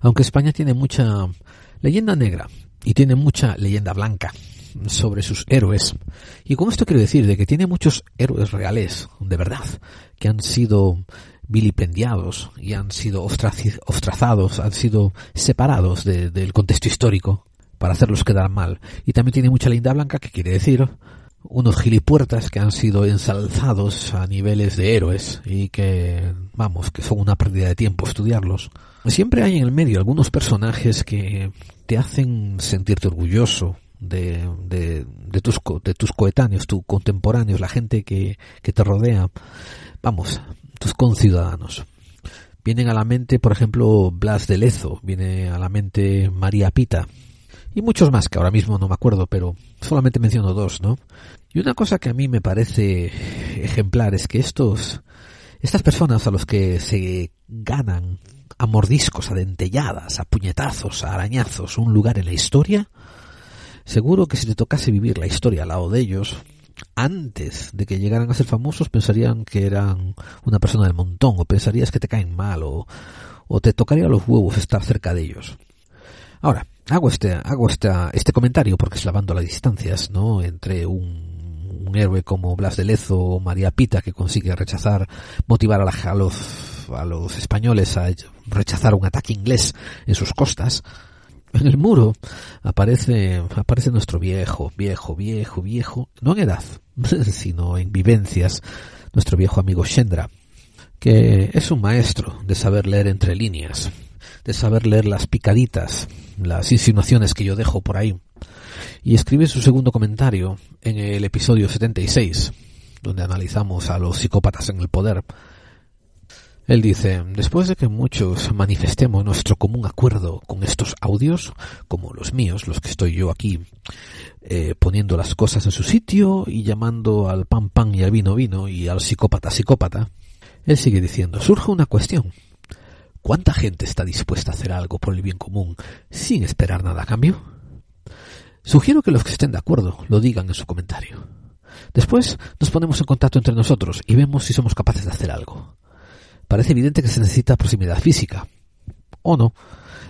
Aunque España tiene mucha leyenda negra y tiene mucha leyenda blanca sobre sus héroes. Y con esto quiero decir de que tiene muchos héroes reales, de verdad, que han sido vilipendiados y han sido ostrazados, han sido separados del contexto histórico para hacerlos quedar mal. Y también tiene mucha linda blanca, que quiere decir unos gilipuertas que han sido ensalzados a niveles de héroes y que, vamos, que son una pérdida de tiempo estudiarlos. Siempre hay en el medio algunos personajes que te hacen sentirte orgulloso de, de, de, tus, de tus coetáneos, tus contemporáneos, la gente que, que te rodea. Vamos, tus conciudadanos. Vienen a la mente, por ejemplo, Blas de Lezo, viene a la mente María Pita, y muchos más que ahora mismo no me acuerdo, pero solamente menciono dos, ¿no? Y una cosa que a mí me parece ejemplar es que estos, estas personas a los que se ganan a mordiscos, a dentelladas, a puñetazos, a arañazos un lugar en la historia, seguro que si te tocase vivir la historia al lado de ellos, antes de que llegaran a ser famosos pensarían que eran una persona del montón o pensarías que te caen mal o, te tocaría los huevos estar cerca de ellos. Ahora, hago este, hago este, este comentario porque es lavando las distancias, ¿no? Entre un, un héroe como Blas de Lezo o María Pita que consigue rechazar, motivar a, la, a los españoles a rechazar un ataque inglés en sus costas, en el muro aparece, aparece nuestro viejo, viejo, viejo, viejo, no en edad, sino en vivencias, nuestro viejo amigo Shendra, que es un maestro de saber leer entre líneas, de saber leer las picaditas, las insinuaciones que yo dejo por ahí. Y escribe su segundo comentario en el episodio 76, donde analizamos a los psicópatas en el poder, él dice, después de que muchos manifestemos nuestro común acuerdo con estos audios, como los míos, los que estoy yo aquí eh, poniendo las cosas en su sitio y llamando al pan pan y al vino vino y al psicópata psicópata, él sigue diciendo, surge una cuestión. ¿Cuánta gente está dispuesta a hacer algo por el bien común sin esperar nada a cambio? Sugiero que los que estén de acuerdo lo digan en su comentario. Después nos ponemos en contacto entre nosotros y vemos si somos capaces de hacer algo parece evidente que se necesita proximidad física. O no.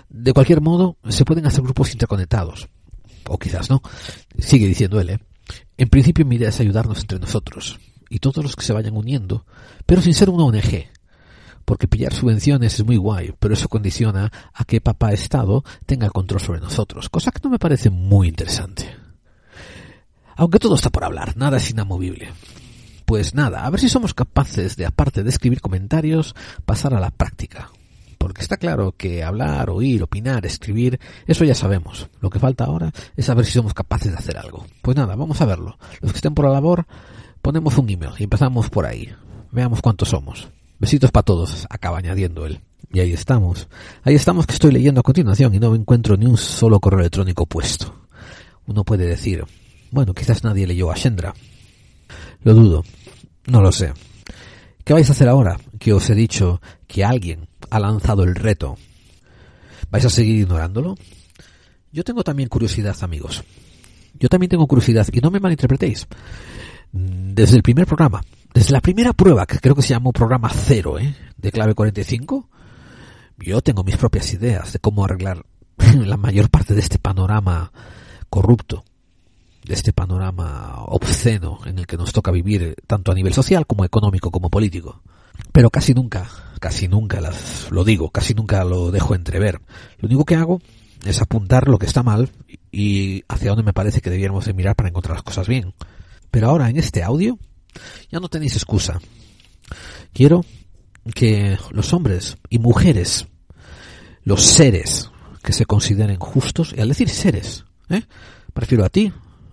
De cualquier modo, se pueden hacer grupos interconectados. O quizás no. Sigue diciendo él, ¿eh? En principio mi idea es ayudarnos entre nosotros. Y todos los que se vayan uniendo, pero sin ser una ONG. porque pillar subvenciones es muy guay, pero eso condiciona a que papá Estado tenga el control sobre nosotros, cosa que no me parece muy interesante. Aunque todo está por hablar, nada es inamovible. Pues nada, a ver si somos capaces de, aparte de escribir comentarios, pasar a la práctica. Porque está claro que hablar, oír, opinar, escribir, eso ya sabemos. Lo que falta ahora es saber si somos capaces de hacer algo. Pues nada, vamos a verlo. Los que estén por la labor, ponemos un email y empezamos por ahí. Veamos cuántos somos. Besitos para todos, acaba añadiendo él. Y ahí estamos. Ahí estamos que estoy leyendo a continuación y no encuentro ni un solo correo electrónico puesto. Uno puede decir, bueno, quizás nadie leyó a Shendra. Lo dudo. No lo sé. ¿Qué vais a hacer ahora que os he dicho que alguien ha lanzado el reto? ¿Vais a seguir ignorándolo? Yo tengo también curiosidad, amigos. Yo también tengo curiosidad y no me malinterpretéis. Desde el primer programa, desde la primera prueba, que creo que se llamó programa cero, ¿eh? de clave 45, yo tengo mis propias ideas de cómo arreglar la mayor parte de este panorama corrupto, de este panorama obsceno en el que nos toca vivir tanto a nivel social como económico como político. Pero casi nunca, casi nunca las, lo digo, casi nunca lo dejo entrever. Lo único que hago es apuntar lo que está mal y hacia dónde me parece que debiéramos de mirar para encontrar las cosas bien. Pero ahora en este audio ya no tenéis excusa. Quiero que los hombres y mujeres, los seres que se consideren justos, y al decir seres, ¿eh? prefiero a ti,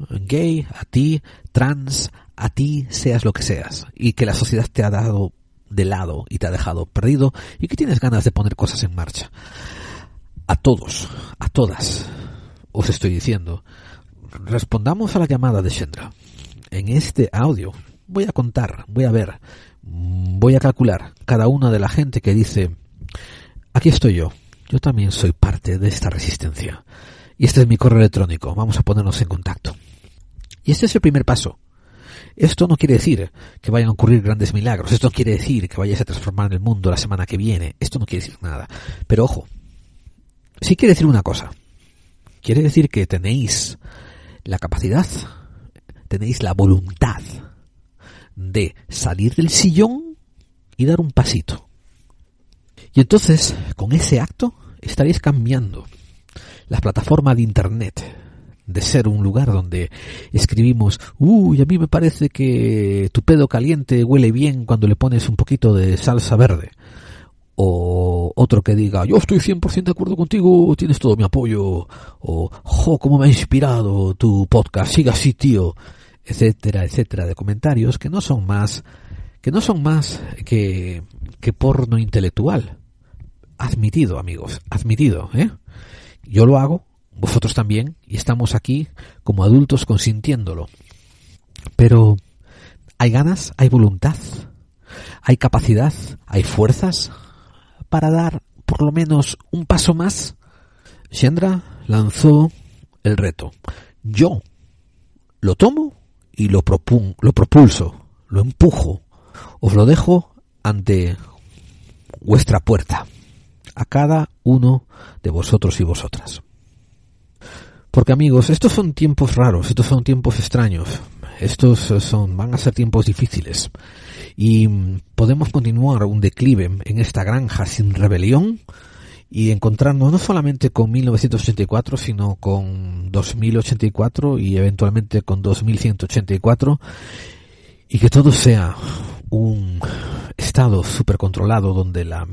gay, a ti, trans, a ti, seas lo que seas, y que la sociedad te ha dado de lado y te ha dejado perdido y que tienes ganas de poner cosas en marcha. A todos, a todas, os estoy diciendo, respondamos a la llamada de Shendra. En este audio voy a contar, voy a ver, voy a calcular cada una de la gente que dice, aquí estoy yo, yo también soy parte de esta resistencia. Y este es mi correo electrónico, vamos a ponernos en contacto. Y este es el primer paso. Esto no quiere decir que vayan a ocurrir grandes milagros, esto no quiere decir que vayáis a transformar el mundo la semana que viene, esto no quiere decir nada. Pero ojo, sí quiere decir una cosa. Quiere decir que tenéis la capacidad, tenéis la voluntad de salir del sillón y dar un pasito. Y entonces, con ese acto, estaréis cambiando la plataforma de Internet de ser un lugar donde escribimos, uy, a mí me parece que tu pedo caliente huele bien cuando le pones un poquito de salsa verde. O otro que diga, yo estoy 100% de acuerdo contigo, tienes todo mi apoyo. O, jo, cómo me ha inspirado tu podcast, siga así, tío. Etcétera, etcétera, de comentarios que no son más, que no son más que, que porno intelectual. Admitido, amigos, admitido, ¿eh? Yo lo hago vosotros también, y estamos aquí como adultos consintiéndolo. Pero hay ganas, hay voluntad, hay capacidad, hay fuerzas para dar por lo menos un paso más. Shendra lanzó el reto. Yo lo tomo y lo, lo propulso, lo empujo, os lo dejo ante vuestra puerta, a cada uno de vosotros y vosotras. Porque amigos, estos son tiempos raros, estos son tiempos extraños, estos son, van a ser tiempos difíciles. Y podemos continuar un declive en esta granja sin rebelión y encontrarnos no solamente con 1984, sino con 2084 y eventualmente con 2184 y que todo sea un estado super controlado donde la,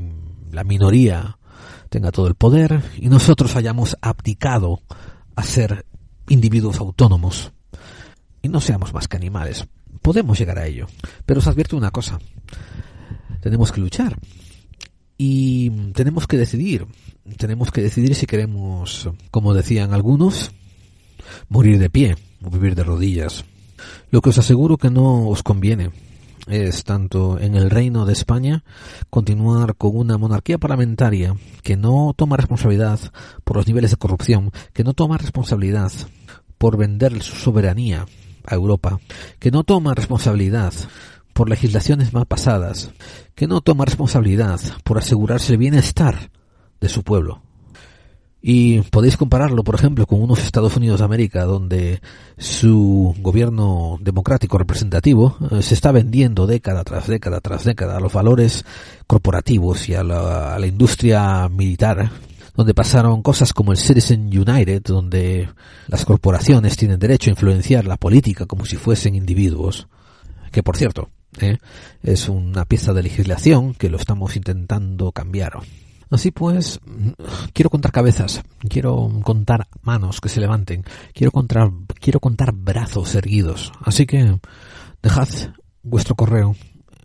la minoría tenga todo el poder y nosotros hayamos abdicado a ser individuos autónomos y no seamos más que animales. Podemos llegar a ello, pero os advierto una cosa. Tenemos que luchar y tenemos que decidir. Tenemos que decidir si queremos, como decían algunos, morir de pie o vivir de rodillas. Lo que os aseguro que no os conviene es tanto en el reino de España continuar con una monarquía parlamentaria que no toma responsabilidad por los niveles de corrupción, que no toma responsabilidad por vender su soberanía a Europa, que no toma responsabilidad por legislaciones mal pasadas, que no toma responsabilidad por asegurarse el bienestar de su pueblo. Y podéis compararlo, por ejemplo, con unos Estados Unidos de América donde su gobierno democrático representativo eh, se está vendiendo década tras década tras década a los valores corporativos y a la, a la industria militar, donde pasaron cosas como el Citizen United, donde las corporaciones tienen derecho a influenciar la política como si fuesen individuos, que por cierto, ¿eh? es una pieza de legislación que lo estamos intentando cambiar. Así pues, quiero contar cabezas, quiero contar manos que se levanten, quiero contar, quiero contar brazos erguidos. Así que dejad vuestro correo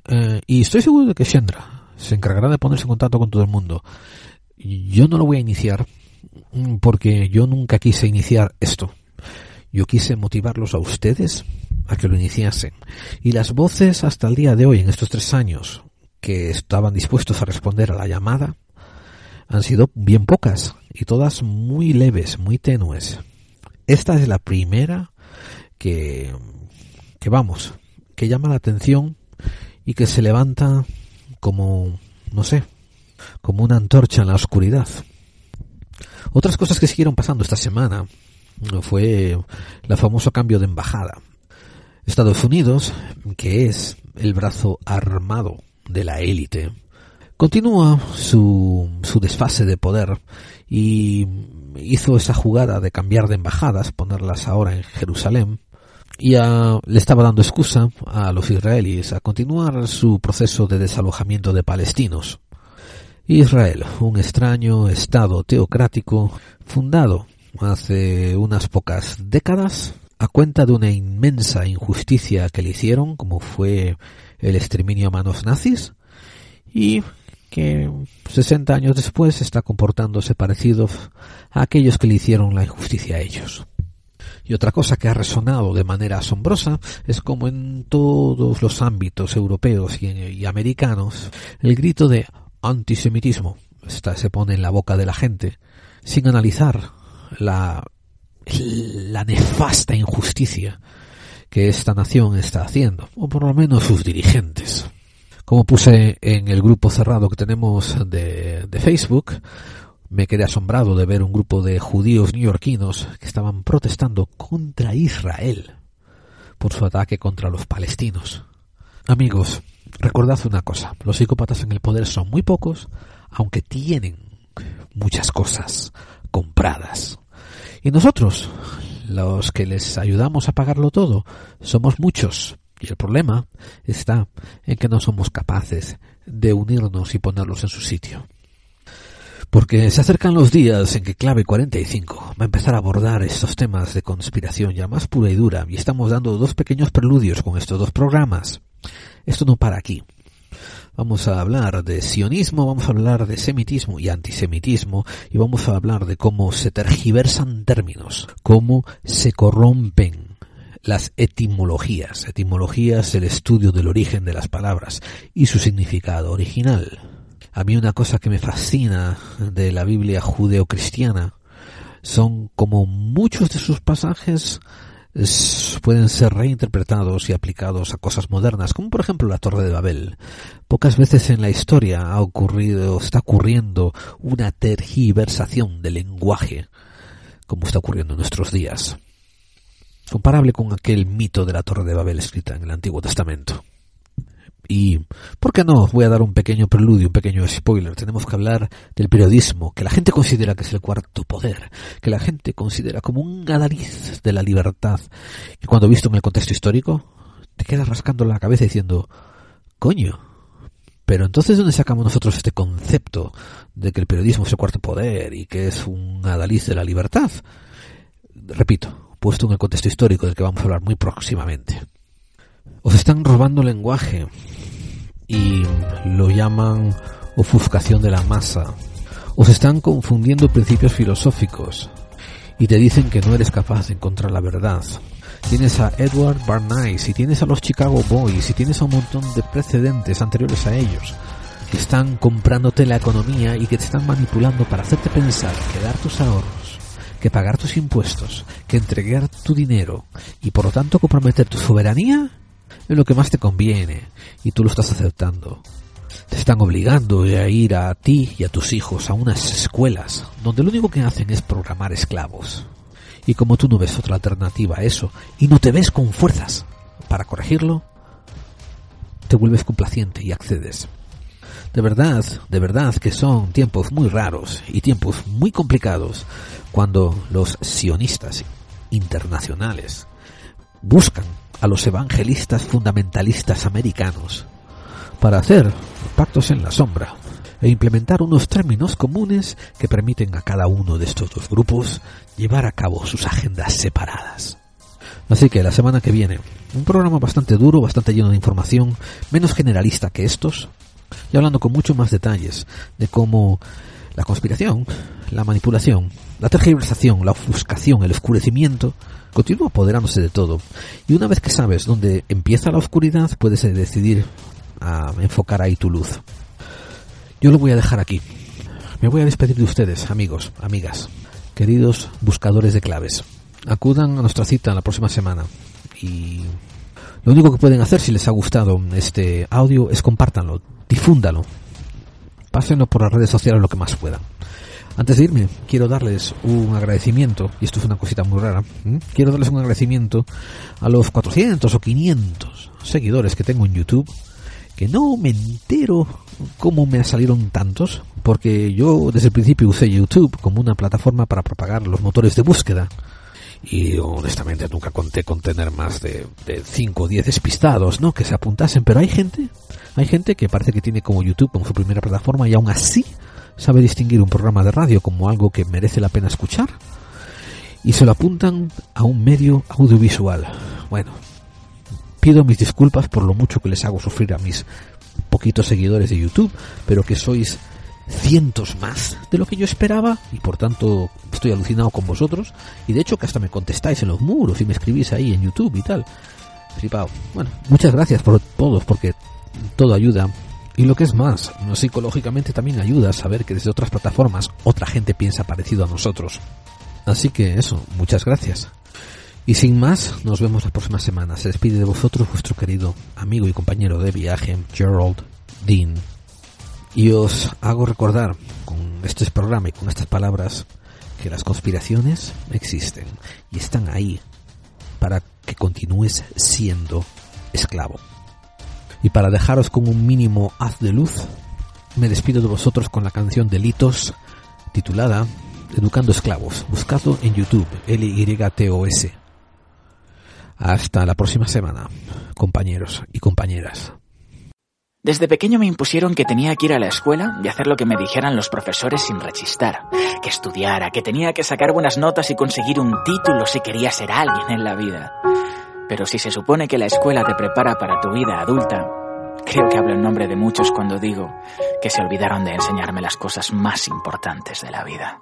eh, y estoy seguro de que Shendra se encargará de ponerse en contacto con todo el mundo. Yo no lo voy a iniciar porque yo nunca quise iniciar esto. Yo quise motivarlos a ustedes a que lo iniciasen. Y las voces hasta el día de hoy, en estos tres años, que estaban dispuestos a responder a la llamada, han sido bien pocas y todas muy leves, muy tenues. Esta es la primera que, que vamos, que llama la atención y que se levanta como, no sé, como una antorcha en la oscuridad. Otras cosas que siguieron pasando esta semana fue el famoso cambio de embajada. Estados Unidos, que es el brazo armado de la élite, continúa su, su desfase de poder y hizo esa jugada de cambiar de embajadas, ponerlas ahora en Jerusalén, y le estaba dando excusa a los israelíes a continuar su proceso de desalojamiento de palestinos. Israel, un extraño estado teocrático fundado hace unas pocas décadas a cuenta de una inmensa injusticia que le hicieron, como fue el exterminio a manos nazis, y que 60 años después está comportándose parecido a aquellos que le hicieron la injusticia a ellos. Y otra cosa que ha resonado de manera asombrosa es como en todos los ámbitos europeos y, americanos el grito de antisemitismo se pone en la boca de la gente sin analizar la, la nefasta injusticia que esta nación está haciendo, o por lo menos sus dirigentes. Como puse en el grupo cerrado que tenemos de, Facebook, me quedé asombrado de ver un grupo de judíos neoyorquinos que estaban protestando contra Israel por su ataque contra los palestinos. Amigos, recordad una cosa, los psicópatas en el poder son muy pocos, aunque tienen muchas cosas compradas. Y nosotros, los que les ayudamos a pagarlo todo, somos muchos, y el problema está en que no somos capaces de unirnos y ponerlos en su sitio. Porque se acercan los días en que Clave 45 va a empezar a abordar estos temas de conspiración ya más pura y dura y estamos dando dos pequeños preludios con estos dos programas. Esto no para aquí. Vamos a hablar de sionismo, vamos a hablar de semitismo y antisemitismo y vamos a hablar de cómo se tergiversan términos, cómo se corrompen las etimologías. Etimología es el estudio del origen de las palabras y su significado original. A mí una cosa que me fascina de la Biblia judeocristiana son como muchos de sus pasajes pueden ser reinterpretados y aplicados a cosas modernas, como por ejemplo la Torre de Babel. Pocas veces en la historia ha ocurrido, está ocurriendo una tergiversación del lenguaje, como está ocurriendo en nuestros días comparable con aquel mito de la Torre de Babel escrita en el Antiguo Testamento. Y, ¿por qué no? Voy a dar un pequeño preludio, un pequeño spoiler. Tenemos que hablar del periodismo, que la gente considera que es el cuarto poder, que la gente considera como un adaliz de la libertad. Y cuando visto en el contexto histórico, te quedas rascando la cabeza diciendo, coño, pero entonces, ¿dónde sacamos nosotros este concepto de que el periodismo es el cuarto poder y que es un adaliz de la libertad? Repito, puesto en el contexto histórico del que vamos a hablar muy próximamente. Os están robando lenguaje y lo llaman ofuscación de la masa. Os están confundiendo principios filosóficos y te dicen que no eres capaz de encontrar la verdad. Tienes a Edward Barnice y tienes a los Chicago Boys y tienes a un montón de precedentes anteriores a ellos que están comprándote la economía y que te están manipulando para hacerte pensar que dar tus ahorros que pagar tus impuestos, que entregar tu dinero y por lo tanto comprometer tu soberanía es lo que más te conviene y tú lo estás aceptando. te están obligando a ir a ti y a tus hijos a unas escuelas donde lo único que hacen es programar esclavos. Y como tú no ves otra alternativa a eso y no te ves con fuerzas para corregirlo, te vuelves complaciente y accedes. De verdad, de verdad que son tiempos muy raros y tiempos muy complicados cuando los sionistas internacionales buscan a los evangelistas fundamentalistas americanos para hacer pactos en la sombra e implementar unos términos comunes que permiten a cada uno de estos dos grupos llevar a cabo sus agendas separadas. Así que la semana que viene, un programa bastante duro, bastante lleno de información, menos generalista que estos, y hablando con mucho más detalles de cómo la conspiración, la manipulación, la tergiversación, la ofuscación, el oscurecimiento, continúa apoderándose de todo. Y una vez que sabes dónde empieza la oscuridad, puedes decidir a enfocar ahí tu luz. Yo lo voy a dejar aquí. Me voy a despedir de ustedes, amigos, amigas, queridos buscadores de claves. Acudan a nuestra cita la próxima semana y lo único que pueden hacer si les ha gustado este audio es compártanlo, difúndalo, pásenlo por las redes sociales lo que más puedan. Antes de irme, quiero darles un agradecimiento, y esto es una cosita muy rara, quiero darles un agradecimiento a los 400 o 500 seguidores que tengo en YouTube, que no me entero cómo me salieron tantos, porque yo desde el principio usé YouTube como una plataforma para propagar los motores de búsqueda. Y honestamente nunca conté con tener más de, de 5 o 10 despistados, ¿no? Que se apuntasen. Pero hay gente, hay gente que parece que tiene como YouTube como su primera plataforma y aún así sabe distinguir un programa de radio como algo que merece la pena escuchar y se lo apuntan a un medio audiovisual. Bueno, pido mis disculpas por lo mucho que les hago sufrir a mis poquitos seguidores de YouTube, pero que sois cientos más de lo que yo esperaba y por tanto estoy alucinado con vosotros y de hecho que hasta me contestáis en los muros y me escribís ahí en YouTube y tal. Flipado. Bueno, muchas gracias por todos porque todo ayuda y lo que es más, psicológicamente también ayuda a saber que desde otras plataformas otra gente piensa parecido a nosotros. Así que eso, muchas gracias. Y sin más, nos vemos la próxima semana. Se despide de vosotros vuestro querido amigo y compañero de viaje, Gerald Dean. Y os hago recordar con este programa y con estas palabras que las conspiraciones existen y están ahí para que continúes siendo esclavo. Y para dejaros con un mínimo haz de luz, me despido de vosotros con la canción de Litos titulada Educando Esclavos. Buscadlo en YouTube, L-Y-T-O-S. Hasta la próxima semana, compañeros y compañeras. Desde pequeño me impusieron que tenía que ir a la escuela y hacer lo que me dijeran los profesores sin rechistar, que estudiara, que tenía que sacar buenas notas y conseguir un título si quería ser alguien en la vida. Pero si se supone que la escuela te prepara para tu vida adulta, creo que hablo en nombre de muchos cuando digo que se olvidaron de enseñarme las cosas más importantes de la vida.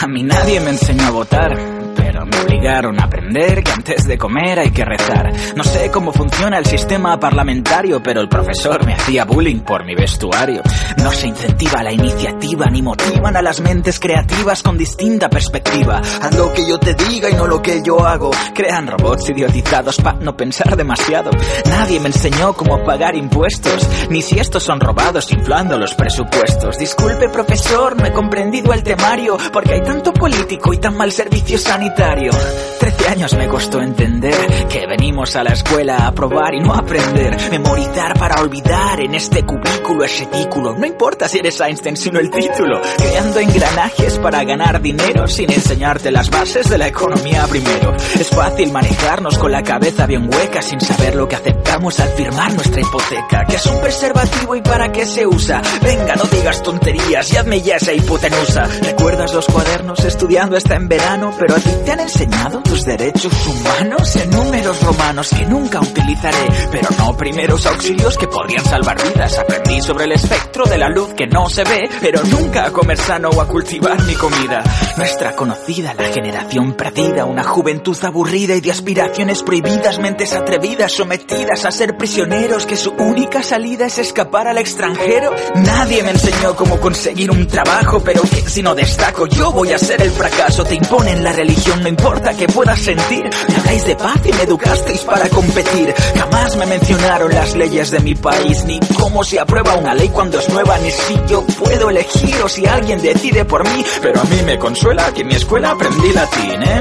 A mí nadie me enseñó a votar, pero me obligaron a aprender que antes de comer hay que rezar. No sé cómo funciona el sistema parlamentario, pero el profesor me hacía bullying por mi vestuario. No se incentiva la iniciativa ni motivan a las mentes creativas con distinta perspectiva. Haz lo que yo te diga y no lo que yo hago. Crean robots idiotizados para no pensar demasiado. Nadie me enseñó cómo pagar impuestos, ni si estos son robados inflando los presupuestos. Disculpe profesor, no he comprendido el temario porque hay tanto político y tan mal servicio sanitario. Trece años me costó entender que venimos a la escuela a probar y no aprender. Memorizar para olvidar en este cubículo es ridículo. No importa si eres Einstein, sino el título. Creando engranajes para ganar dinero sin enseñarte las bases de la economía primero. Es fácil manejarnos con la cabeza bien hueca sin saber lo que aceptamos al firmar nuestra hipoteca. Que es un preservativo y para qué se usa. Venga, no digas tonterías y hazme ya esa hipotenusa. ¿Recuerdas los cuadernos estudiando está en verano? Pero a ti te han enseñado tus derechos humanos en números romanos que nunca utilizaré. Pero no primeros auxilios que podrían salvar vidas. Aprendí sobre el espectro de la luz que no se ve, pero nunca a comer sano o a cultivar mi comida. Nuestra conocida, la generación perdida, una juventud aburrida y de aspiraciones prohibidas, mentes atrevidas, sometidas a ser prisioneros, que su única salida es escapar al extranjero. Nadie me enseñó cómo conseguir un trabajo, pero que si no destaco yo voy a ser el fracaso. Te imponen la religión, no importa que puedas sentir. Me habláis de paz y me educasteis para competir. Jamás me mencionaron las leyes de mi país, ni cómo se aprueba una ley cuando es nueva, ni si yo puedo elegir o si alguien decide por mí. Pero a mí me consuela que en mi escuela aprendí latín, ¿eh?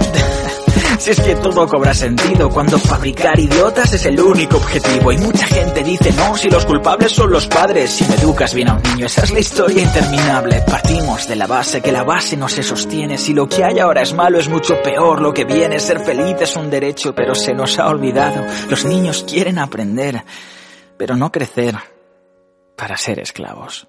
Si es que todo cobra sentido cuando fabricar idiotas es el único objetivo. Y mucha gente dice no, si los culpables son los padres. Si me educas bien a un niño, esa es la historia interminable. Partimos de la base, que la base no se sostiene. Si lo que hay ahora es malo, es mucho peor. Lo que viene, ser feliz es un derecho, pero se nos ha olvidado. Los niños quieren aprender, pero no crecer para ser esclavos.